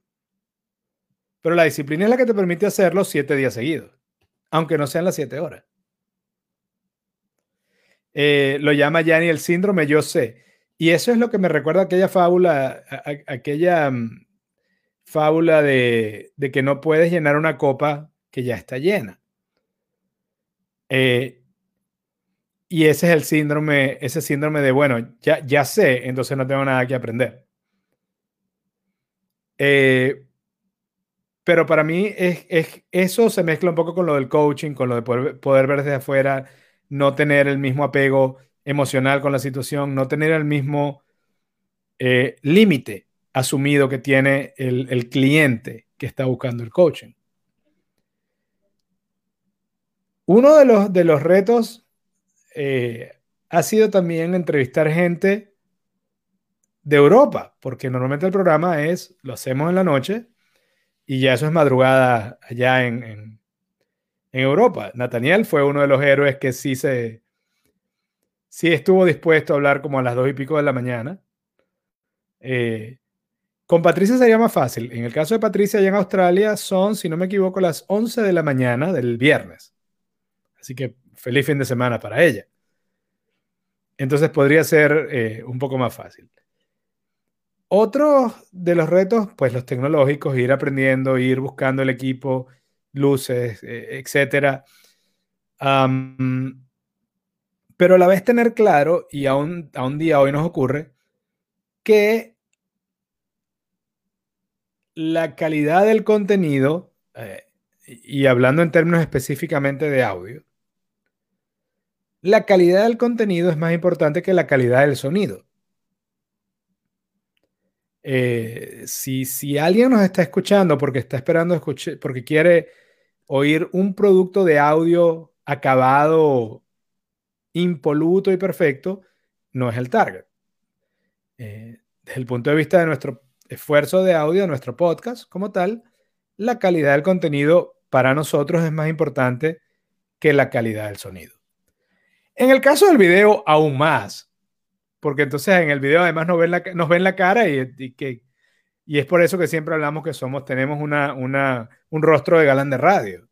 Pero la disciplina es la que te permite hacerlo siete días seguidos, aunque no sean las siete horas. Eh, lo llama Yanni el síndrome yo sé. Y eso es lo que me recuerda aquella fábula, aquella mm, fábula de que no puedes llenar una copa que ya está llena. Eh, y ese es el síndrome, ese síndrome de, bueno, ya, ya sé, entonces no tengo nada que aprender. Eh, pero para mí es, eso se mezcla un poco con lo del coaching, con lo de poder, ver desde afuera, no tener el mismo apego emocional con la situación, no tener el mismo eh, límite asumido que tiene el, el cliente que está buscando el coaching. Uno de los, de los retos eh, ha sido también entrevistar gente de Europa, porque normalmente el programa es, lo hacemos en la noche y ya eso es madrugada allá en, en, Europa. Nathaniel fue uno de los héroes que sí se, sí estuvo dispuesto a hablar como a las dos y pico de la mañana. Eh, con Patricia sería más fácil. En el caso de Patricia, allá en Australia, son, si no me equivoco, las 11 de la mañana del viernes. Así que feliz fin de semana para ella. Entonces podría ser eh, un poco más fácil. Otro de los retos, pues los tecnológicos, ir aprendiendo, ir buscando el equipo, luces, eh, etcétera. pero a la vez tener claro, y a un, a un día hoy nos ocurre, que la calidad del contenido, eh, y hablando en términos específicamente de audio, la calidad del contenido es más importante que la calidad del sonido. Eh, si, si, alguien nos está escuchando porque está esperando escuchar, porque quiere oír un producto de audio acabado, impoluto y perfecto, no es el target. Eh, desde el punto de vista de nuestro esfuerzo de audio, nuestro podcast como tal, la calidad del contenido para nosotros es más importante que la calidad del sonido. En el caso del video, aún más, porque entonces en el video además nos ven la, nos ven la cara y, que, y es por eso que siempre hablamos que somos, tenemos una, una, un rostro de galán de radio.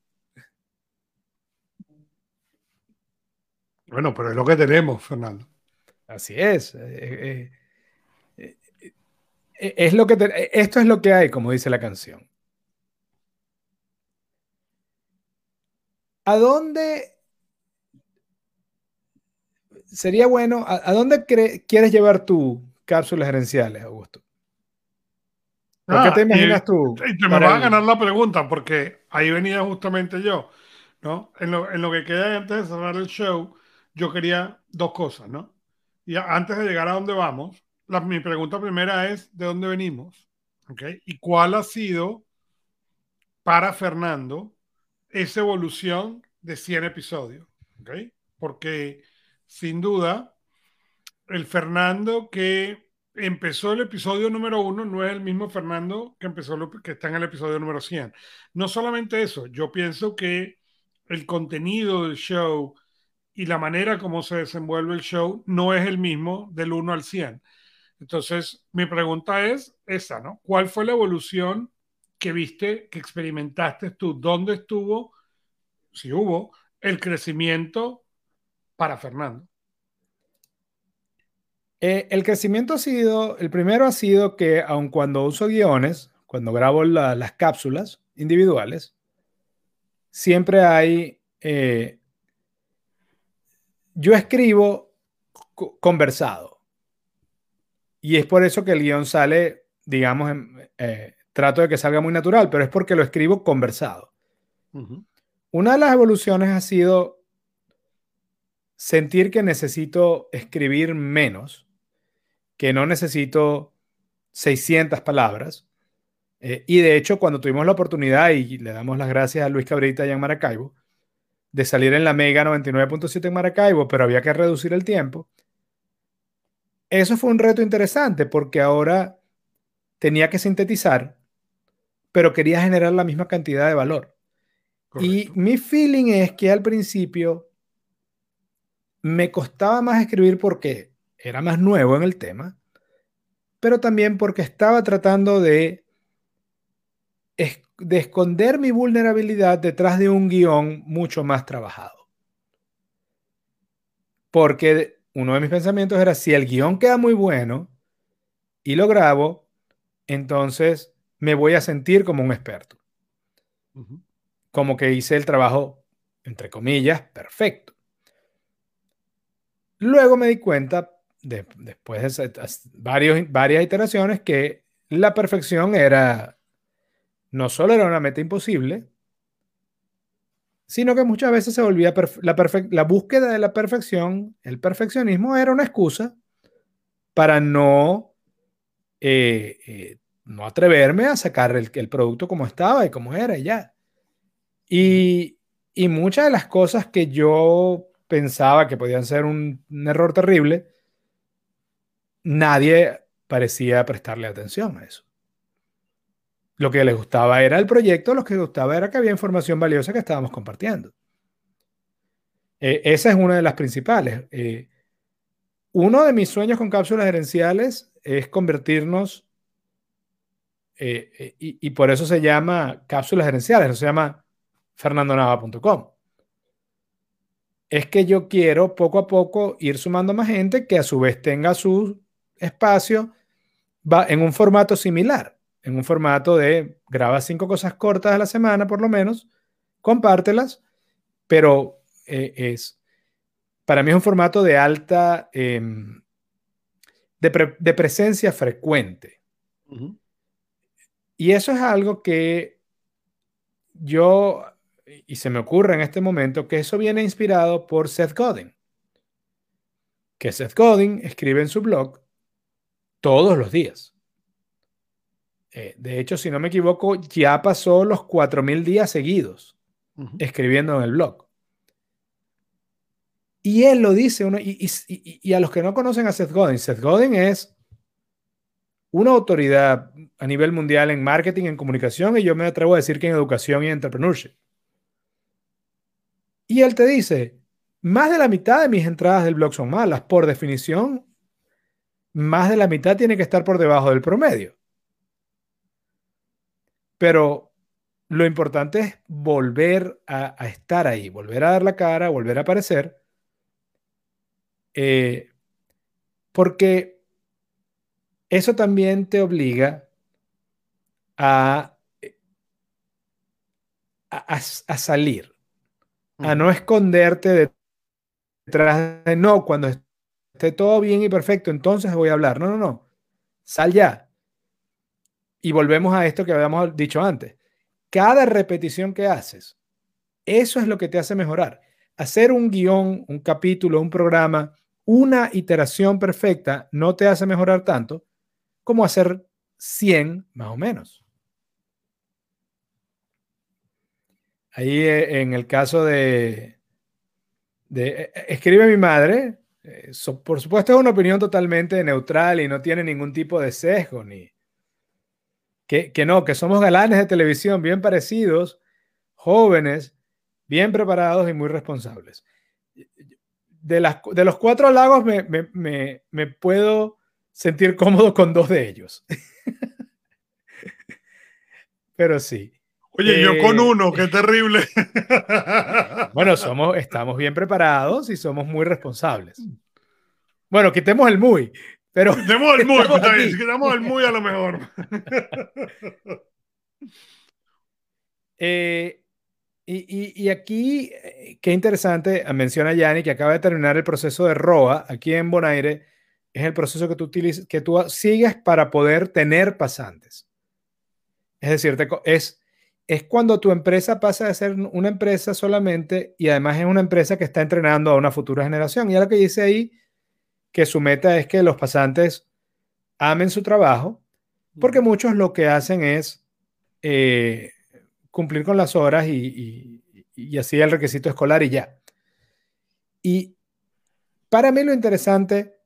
Bueno, pero es lo que tenemos, Fernando. Así es. Eh, eh, eh, es lo que esto es lo que hay, como dice la canción. ¿A dónde sería bueno, ¿a, dónde quieres llevar tu cápsulas gerenciales, Augusto? ¿Por qué ah, te imaginas tú? te me vas a ganar la pregunta porque ahí venía justamente yo, ¿no? En lo, en lo que queda antes de cerrar el show, yo quería dos cosas, ¿no? Y antes de llegar a donde vamos, mi pregunta primera es, ¿de dónde venimos? ¿Okay? ¿Y cuál ha sido para Fernando esa evolución de 100 episodios? ¿Okay? Porque sin duda, el Fernando que empezó el episodio número uno no es el mismo Fernando que empezó lo, que está en el episodio número 100. No solamente eso, yo pienso que el contenido del show y la manera como se desenvuelve el show no es el mismo del 1 al 100. Entonces, mi pregunta es esa, ¿no? ¿Cuál fue la evolución que viste, que experimentaste tú? ¿Dónde estuvo, si hubo, el crecimiento para Fernando? Eh, el crecimiento ha sido, el primero ha sido que aun cuando uso guiones, cuando grabo las cápsulas individuales, siempre hay, eh, yo escribo conversado. Y es por eso que el guion sale, digamos, eh, trato de que salga muy natural, pero es porque lo escribo conversado. Una de las evoluciones ha sido sentir que necesito escribir menos que no necesito 600 palabras. Eh, y de hecho, cuando tuvimos la oportunidad, y le damos las gracias a Luis Cabrita allá en Maracaibo, de salir en la Mega 99.7 en Maracaibo, pero había que reducir el tiempo. Eso fue un reto interesante porque ahora tenía que sintetizar, pero quería generar la misma cantidad de valor. Y mi feeling es que al principio me costaba más escribir porque era más nuevo en el tema, pero también porque estaba tratando de, de esconder mi vulnerabilidad detrás de un guion mucho más trabajado. Porque uno de mis pensamientos era, si el guion queda muy bueno y lo grabo, entonces me voy a sentir como un experto. Como que hice el trabajo, entre comillas, perfecto. Luego me di cuenta, después de varias iteraciones que la perfección era, no solo era una meta imposible, sino que muchas veces se volvía la, búsqueda de la perfección, el perfeccionismo era una excusa para no, eh, eh, no atreverme a sacar el, producto como estaba y como era y ya. Y muchas de las cosas que yo pensaba que podían ser un error terrible, nadie parecía prestarle atención a eso. Lo que les gustaba era el proyecto, lo que les gustaba era que había información valiosa que estábamos compartiendo. Eh, esa es una de las principales. Eh, uno de mis sueños con cápsulas gerenciales es convertirnos, eh, y, y, por eso se llama cápsulas gerenciales, no se llama fernandonava.com. Es que yo quiero poco a poco ir sumando más gente que a su vez tenga su espacio va en un formato similar, en un formato de graba cinco cosas cortas a la semana por lo menos, compártelas, pero eh, es, para mí es un formato de alta, em, de, presencia frecuente. Y eso es algo que yo, y se me ocurre en este momento, que eso viene inspirado por Seth Godin. Que Seth Godin escribe en su blog todos los días. Eh, de hecho, si no me equivoco, ya pasó los 4.000 días seguidos escribiendo en el blog. Y él lo dice, uno, y, a los que no conocen a Seth Godin, Seth Godin es una autoridad a nivel mundial en marketing, en comunicación, y yo me atrevo a decir que en educación y entrepreneurship. Y él te dice, más de la mitad de mis entradas del blog son malas. Por definición, más de la mitad tiene que estar por debajo del promedio. Pero lo importante es volver a, estar ahí, volver a dar la cara, volver a aparecer, eh, porque eso también te obliga a, a, salir, a no esconderte detrás de no, cuando esté todo bien y perfecto, entonces voy a hablar. No, no, no. Sal ya. Y volvemos a esto que habíamos dicho antes. Cada repetición que haces, eso es lo que te hace mejorar. Hacer un guion, un capítulo, un programa una iteración perfecta no te hace mejorar tanto como hacer 100 más o menos. Ahí eh, en el caso de, eh, eh, escribe mi madre, por supuesto es una opinión totalmente neutral y no tiene ningún tipo de sesgo, ni que, que no, que somos galanes de televisión bien parecidos, jóvenes, bien preparados y muy responsables de, las, de los cuatro lagos me, me, puedo sentir cómodo con dos de ellos. Pero sí. Oye, yo con eh, uno, qué terrible. Bueno, somos, estamos bien preparados y somos muy responsables. Bueno, quitemos el muy, pero. Quitemos el muy, quitemos el muy a lo mejor. Eh, y, aquí, eh, qué interesante, menciona Yanni que acaba de terminar el proceso de ROA aquí en Bonaire, es el proceso que tú, utilizas, que tú sigues para poder tener pasantes. Es decir, es, es cuando tu empresa pasa de ser una empresa solamente y además es una empresa que está entrenando a una futura generación. Y lo que dice ahí, que su meta es que los pasantes amen su trabajo, porque muchos lo que hacen es... Eh, cumplir con las horas y, así el requisito escolar y ya. Y para mí lo interesante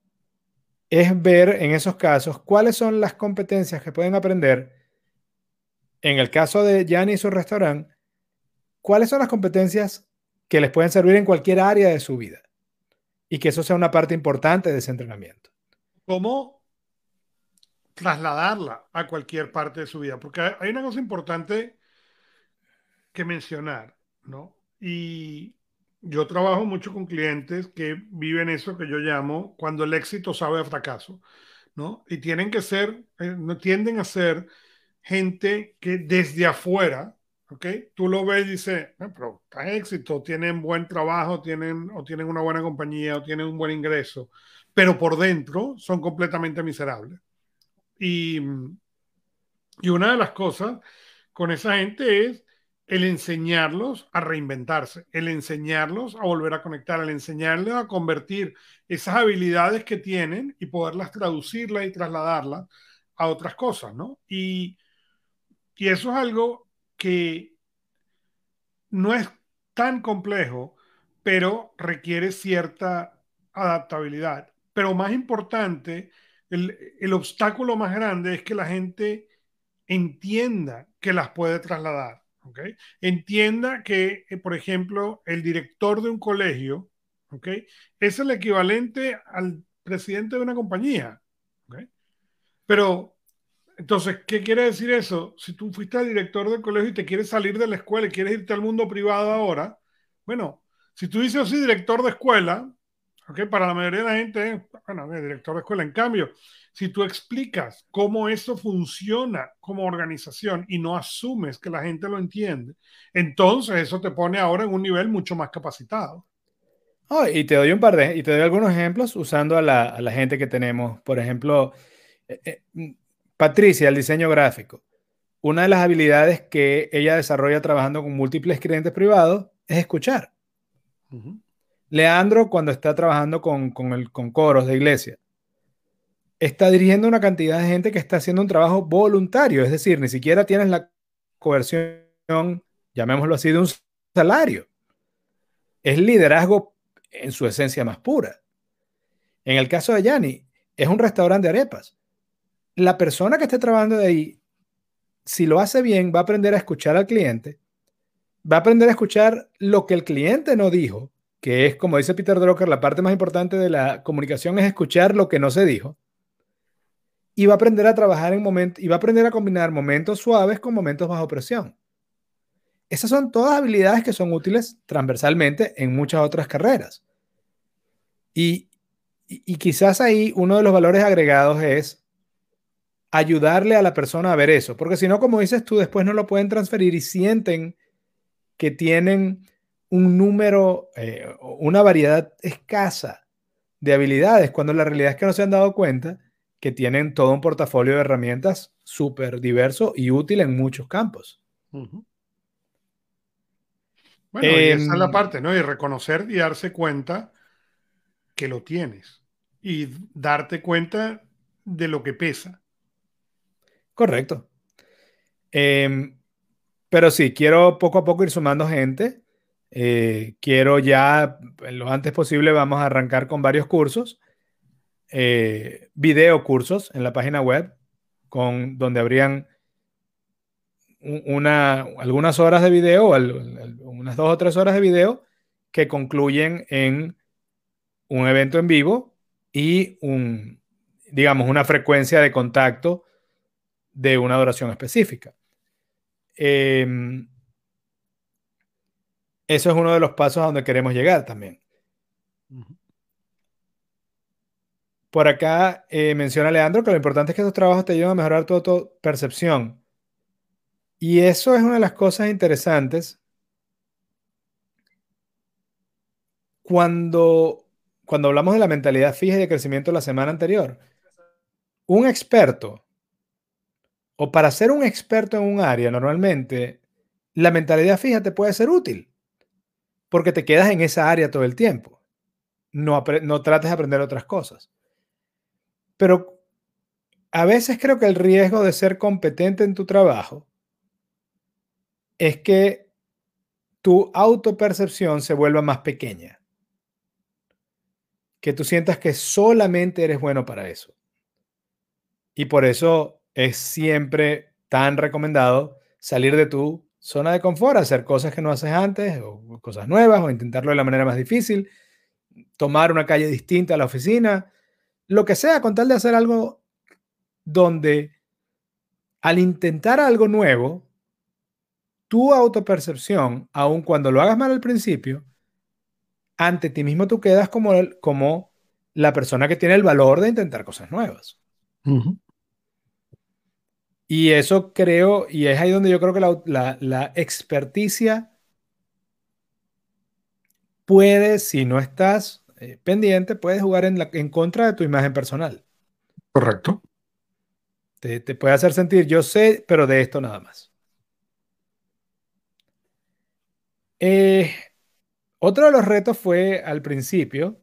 es ver en esos casos cuáles son las competencias que pueden aprender. En el caso de Yanni y su restaurante, cuáles son las competencias que les pueden servir en cualquier área de su vida y que eso sea una parte importante de ese entrenamiento. ¿Cómo trasladarla a cualquier parte de su vida? Porque hay una cosa importante que mencionar, ¿no? Y yo trabajo mucho con clientes que viven eso que yo llamo cuando el éxito sabe a fracaso, ¿no? Y tienen que ser, eh, no tienden a ser gente que desde afuera, ¿ok? Tú lo ves y dices, ah, pero está éxito, tienen buen trabajo, tienen o tienen una buena compañía o tienen un buen ingreso, pero por dentro son completamente miserables. Y, y una de las cosas con esa gente es el enseñarlos a reinventarse, el enseñarlos a volver a conectar, el enseñarles a convertir esas habilidades que tienen y poderlas traducirlas y trasladarlas a otras cosas, ¿no? Y, y eso es algo que no es tan complejo, pero requiere cierta adaptabilidad. Pero más importante, el, el obstáculo más grande es que la gente entienda que las puede trasladar Entienda que, eh, por ejemplo, el director de un colegio es el equivalente al presidente de una compañía. Pero, entonces, ¿qué quiere decir eso? Si tú fuiste director del colegio y te quieres salir de la escuela y quieres irte al mundo privado ahora, bueno, si tú dices así, director de escuela, para la mayoría de la gente, bueno, director de escuela, en cambio, si tú explicas cómo eso funciona como organización y no asumes que la gente lo entiende, entonces eso te pone ahora en un nivel mucho más capacitado. Oh, y te doy un par de, y te doy algunos ejemplos usando a la, gente que tenemos. Por ejemplo, eh, eh, Patricia, el diseño gráfico. Una de las habilidades que ella desarrolla trabajando con múltiples clientes privados es escuchar. Leandro, cuando está trabajando con, el, con coros de iglesia, está dirigiendo una cantidad de gente que está haciendo un trabajo voluntario, es decir, ni siquiera tienes la coerción, llamémoslo así, de un salario. Es liderazgo en su esencia más pura. En el caso de Yanni, es un restaurante de arepas. La persona que esté trabajando de ahí, si lo hace bien, va a aprender a escuchar al cliente, va a aprender a escuchar lo que el cliente no dijo, que es, como dice Peter Drucker, la parte más importante de la comunicación es escuchar lo que no se dijo y va a aprender a trabajar en momentos, y va a aprender a combinar momentos suaves con momentos bajo presión. Esas son todas habilidades que son útiles transversalmente en muchas otras carreras. Y, y, quizás ahí uno de los valores agregados es ayudarle a la persona a ver eso, porque si no, como dices tú, después no lo pueden transferir y sienten que tienen un número, eh, una variedad escasa de habilidades, cuando la realidad es que no se han dado cuenta que tienen todo un portafolio de herramientas súper diverso y útil en muchos campos. Bueno, y esa es la em, parte, ¿no? Y reconocer y darse cuenta que lo tienes y darte cuenta de lo que pesa. Correcto. Em, pero sí, quiero poco a poco ir sumando gente. Eh, quiero ya, lo antes posible, vamos a arrancar con varios cursos, eh, video cursos en la página web, con, donde habrían una, algunas horas de video, unas dos o tres horas de video que concluyen en un evento en vivo y un, digamos, una frecuencia de contacto de una duración específica. Em, eso es uno de los pasos a donde queremos llegar también. Por acá eh, menciona Leandro que lo importante es que estos trabajos te ayuden a mejorar tu, tu percepción. Y eso es una de las cosas interesantes. Cuando, cuando hablamos de la mentalidad fija y de crecimiento la semana anterior, un experto, o para ser un experto en un área, normalmente la mentalidad fija te puede ser útil, porque te quedas en esa área todo el tiempo. No, no trates de aprender otras cosas. Pero a veces creo que el riesgo de ser competente en tu trabajo es que tu autopercepción se vuelva más pequeña. Que tú sientas que solamente eres bueno para eso. Y por eso es siempre tan recomendado salir de tu zona de confort, hacer cosas que no haces antes, o cosas nuevas, o intentarlo de la manera más difícil, tomar una calle distinta a la oficina, lo que sea, con tal de hacer algo donde al intentar algo nuevo, tu autopercepción, aun cuando lo hagas mal al principio, ante ti mismo tú quedas como, como la persona que tiene el valor de intentar cosas nuevas. Y eso creo, y es ahí donde yo creo que la, la, experticia puede, si no estás eh, pendiente, puedes jugar en, la, en contra de tu imagen personal. Correcto. Te, te puede hacer sentir, yo sé, pero de esto nada más. Eh, otro de los retos fue al principio,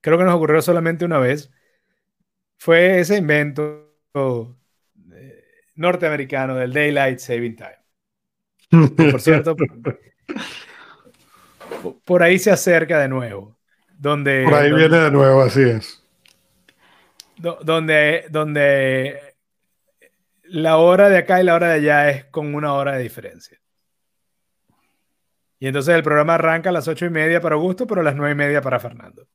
creo que nos ocurrió solamente una vez, fue ese invento norteamericano del Daylight Saving Time. por cierto, por ahí se acerca de nuevo. Donde, por ahí viene de nuevo, así es. donde, donde la hora de acá y la hora de allá es con una hora de diferencia. Y entonces el programa arranca a las ocho y media para Augusto, pero a las nueve y media para Fernando.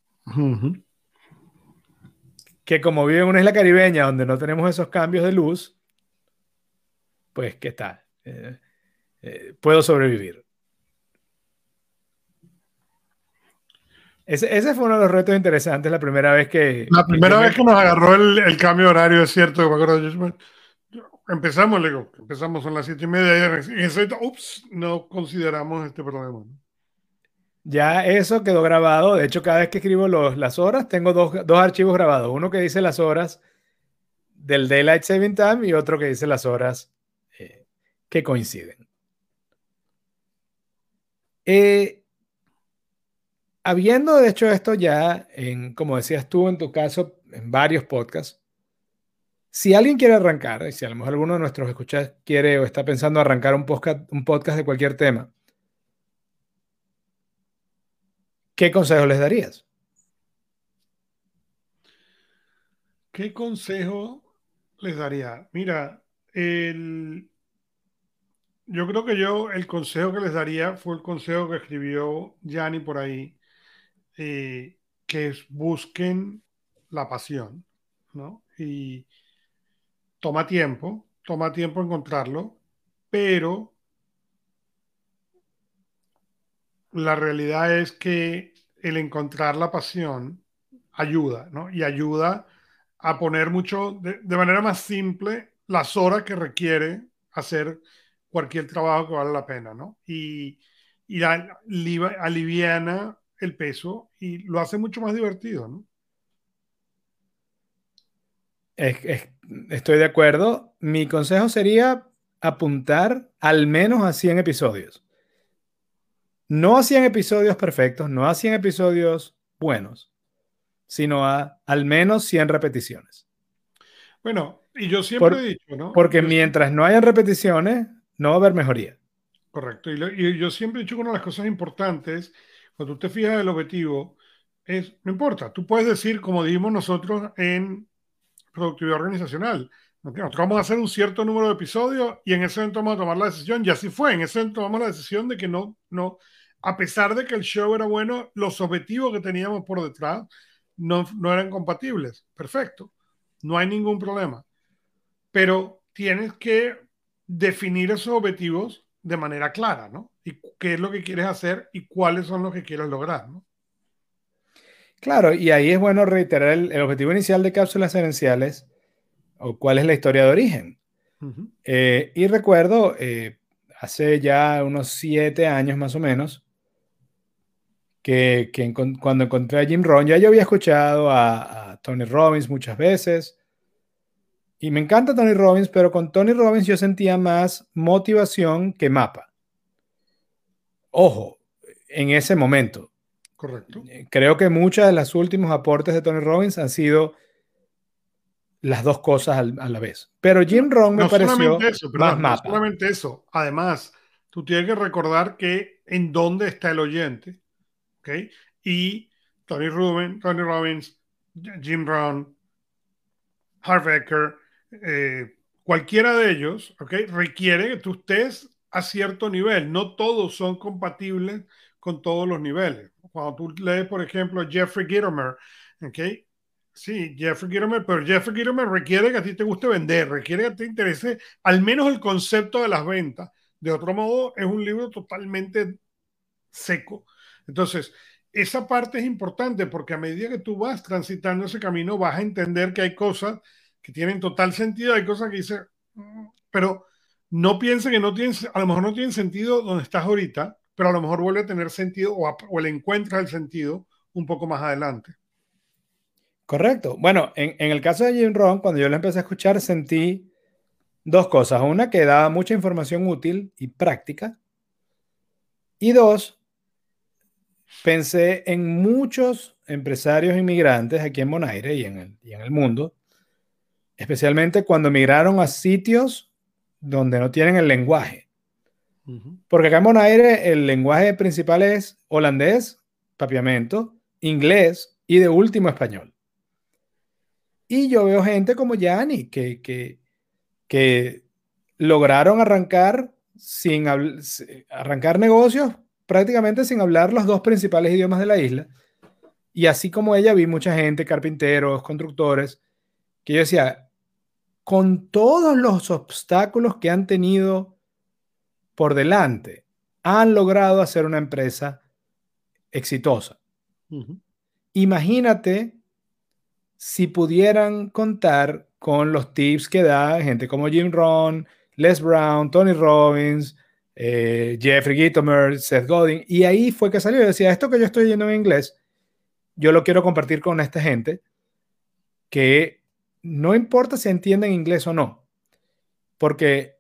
Que como vive en una isla caribeña donde no tenemos esos cambios de luz, pues, ¿qué tal? Eh, eh, puedo sobrevivir. Ese, ese, fue uno de los retos interesantes la primera vez que... La primera vez que nos agarró el, cambio de horario, es cierto, me acuerdo, empezamos, le digo, empezamos a las siete y media y en ups, no consideramos este problema. Ya eso quedó grabado. De hecho, cada vez que escribo los, las horas, tengo dos, dos, archivos grabados. Uno que dice las horas del Daylight Saving Time y otro que dice las horas que coinciden. Eh, habiendo hecho esto ya, en, como decías tú en tu caso, en varios podcasts, si alguien quiere arrancar, si a lo mejor alguno de nuestros escuchas quiere o está pensando arrancar un podcast, un podcast de cualquier tema, ¿qué consejo les darías? ¿Qué consejo les daría? Mira, el, yo creo que yo el consejo que les daría fue el consejo que escribió Yanni por ahí, eh, que es busquen la pasión, ¿no? Y, toma tiempo, toma tiempo encontrarlo, pero la realidad es que el encontrar la pasión ayuda, ¿no? Y ayuda a poner mucho, de, manera más simple, las horas que requiere hacer cualquier trabajo que vale la pena, ¿no? Y, y aliviana el peso y lo hace mucho más divertido, ¿no? estoy de acuerdo. Mi consejo sería apuntar al menos a 100 episodios. No a 100 episodios perfectos, no a 100 episodios buenos, sino a al menos 100 repeticiones. Bueno, y yo siempre he dicho, ¿no? Porque mientras no hayan repeticiones, no va a haber mejoría. Correcto. Y, yo siempre he dicho que una de las cosas importantes, cuando tú te fijas el objetivo, es, no importa, tú puedes decir, como dijimos nosotros en productividad organizacional, nosotros vamos a hacer un cierto número de episodios y en ese momento vamos a tomar la decisión, y así fue, en ese momento tomamos la decisión de que no, no, a pesar de que el show era bueno, los objetivos que teníamos por detrás no, no eran compatibles. Perfecto, no hay ningún problema. Pero tienes que definir esos objetivos de manera clara, ¿no? Y qué es lo que quieres hacer y cuáles son los que quieres lograr, ¿no? Claro, y ahí es bueno reiterar el, objetivo inicial de cápsulas herenciales o cuál es la historia de origen. Eh, y recuerdo, eh, hace ya unos siete años más o menos, que, cuando encontré a Jim Rohn, ya yo había escuchado a, a, Tony Robbins muchas veces, y me encanta Tony Robbins, pero con Tony Robbins yo sentía más motivación que mapa. Ojo, en ese momento. Correcto. Eh, creo que muchos de los últimos aportes de Tony Robbins han sido las dos cosas a la vez. Pero Jim Rohn me pareció eso, más mapa. No solamente eso. Además, tú tienes que recordar que en dónde está el oyente. ¿Ok? Y Tony, Rubin, Tony Robbins, Jim Rohn, Harvecker, eh, cualquiera de ellos, ¿ok? Requiere que tú estés a cierto nivel. No todos son compatibles con todos los niveles. Cuando tú lees, por ejemplo, Jeffrey Gitomer, ¿ok? Sí, Jeffrey Gitomer, pero Jeffrey Gitomer requiere que a ti te guste vender, requiere que te interese al menos el concepto de las ventas. De otro modo, es un libro totalmente seco. Entonces, esa parte es importante porque a medida que tú vas transitando ese camino, vas a entender que hay cosas que tienen total sentido, hay cosas que dice, mm", pero no piense que no tienen, a lo mejor no tienen sentido donde estás ahorita, pero a lo mejor vuelve a tener sentido o, o le encuentras el sentido un poco más adelante. Correcto. Bueno, en, en, el caso de Jim Rohn, cuando yo lo empecé a escuchar, sentí dos cosas. Una, que daba mucha información útil y práctica. Y dos, pensé en muchos empresarios inmigrantes aquí en Bonaire y en el mundo especialmente cuando migraron a sitios donde no tienen el lenguaje. Porque acá en Bonaire el lenguaje principal es holandés, papiamento, inglés y de último español. Y yo veo gente como Yanni que, que, que lograron arrancar sin arrancar negocios prácticamente sin hablar los dos principales idiomas de la isla. Y así como ella vi mucha gente, carpinteros, constructores, que yo decía, con todos los obstáculos que han tenido por delante, han logrado hacer una empresa exitosa. Imagínate si pudieran contar con los tips que da gente como Jim Rohn, Les Brown, Tony Robbins, eh, Jeffrey Gitomer, Seth Godin. Y ahí fue que salió. decía, esto que yo estoy yendo en inglés, yo lo quiero compartir con esta gente que no importa si entienden inglés o no, porque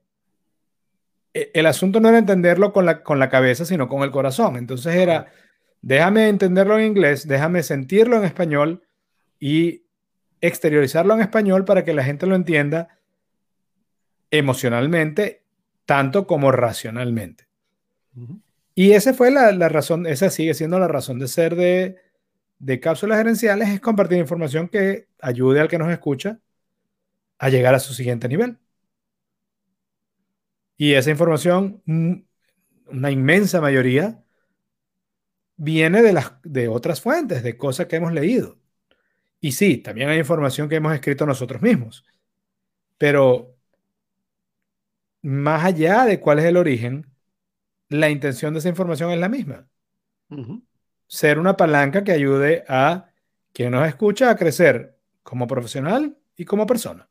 e, el asunto no era entenderlo con la, con la cabeza, sino con el corazón. Entonces era, déjame entenderlo en inglés, déjame sentirlo en español y exteriorizarlo en español para que la gente lo entienda emocionalmente, tanto como racionalmente. Y esa fue la, la, razón, esa sigue siendo la razón de ser de, de cápsulas gerenciales es compartir información que ayude al que nos escucha a llegar a su siguiente nivel. Y esa información, mm, una inmensa mayoría, viene de, las, de otras fuentes, de cosas que hemos leído. Y sí, también hay información que hemos escrito nosotros mismos. Pero más allá de cuál es el origen, la intención de esa información es la misma ser una palanca que ayude a quien nos escucha a crecer como profesional y como persona.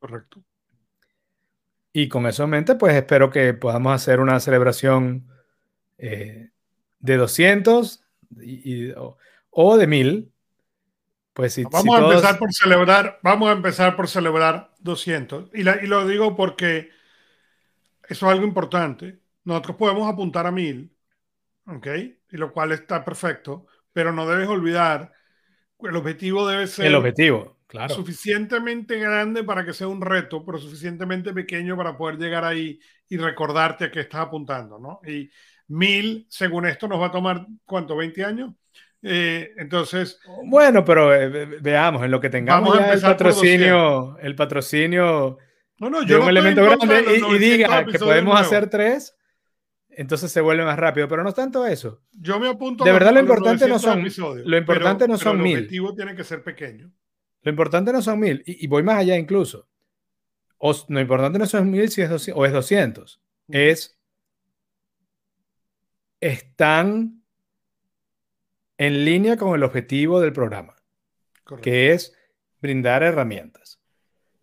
Correcto. Y con eso en mente, pues espero que podamos hacer una celebración eh, de 200 o, de 1000. Pues si, vamos a empezar por celebrar, vamos a empezar por celebrar 200. Y, y lo digo porque eso es algo importante. Nosotros podemos apuntar a 1000, ¿ok? Y lo cual está perfecto, pero no debes olvidar, el objetivo debe ser el objetivo, claro. suficientemente grande para que sea un reto, pero suficientemente pequeño para poder llegar ahí y recordarte a qué estás apuntando, ¿no? Y mil, según esto, nos va a tomar, ¿cuánto? ¿20 años? Eh, entonces. Bueno, pero eh, veamos, en lo que tengamos ya el patrocinio, el patrocinio no, no, yo de un elemento grande y, diga que podemos hacer tres, entonces se vuelve más rápido. Pero no es tanto eso. Yo me apunto. De verdad, lo importante no son. lo importante no son mil. El objetivo tiene que ser pequeño. Lo importante no son mil. Y, voy más allá incluso. O, lo importante no son mil si es 200, o es 200. Es. Están en línea con el objetivo del programa, que es brindar herramientas.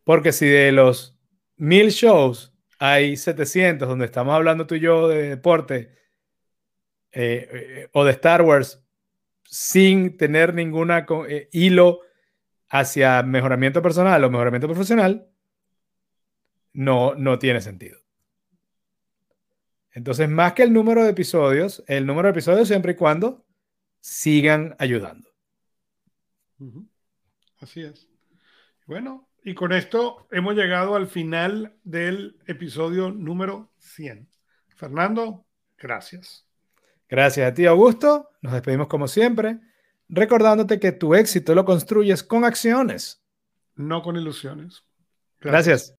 Porque si de los mil shows hay 700 donde estamos hablando tú y yo de deporte eh, eh, o de Star Wars sin tener ningún eh, hilo hacia mejoramiento personal o mejoramiento profesional, no, no tiene sentido. Entonces, más que el número de episodios, el número de episodios siempre y cuando sigan ayudando. Así es. Bueno, y con esto hemos llegado al final del episodio número 100. Fernando, gracias. Gracias a ti, Augusto. Nos despedimos como siempre, recordándote que tu éxito lo construyes con acciones. No con ilusiones. gracias.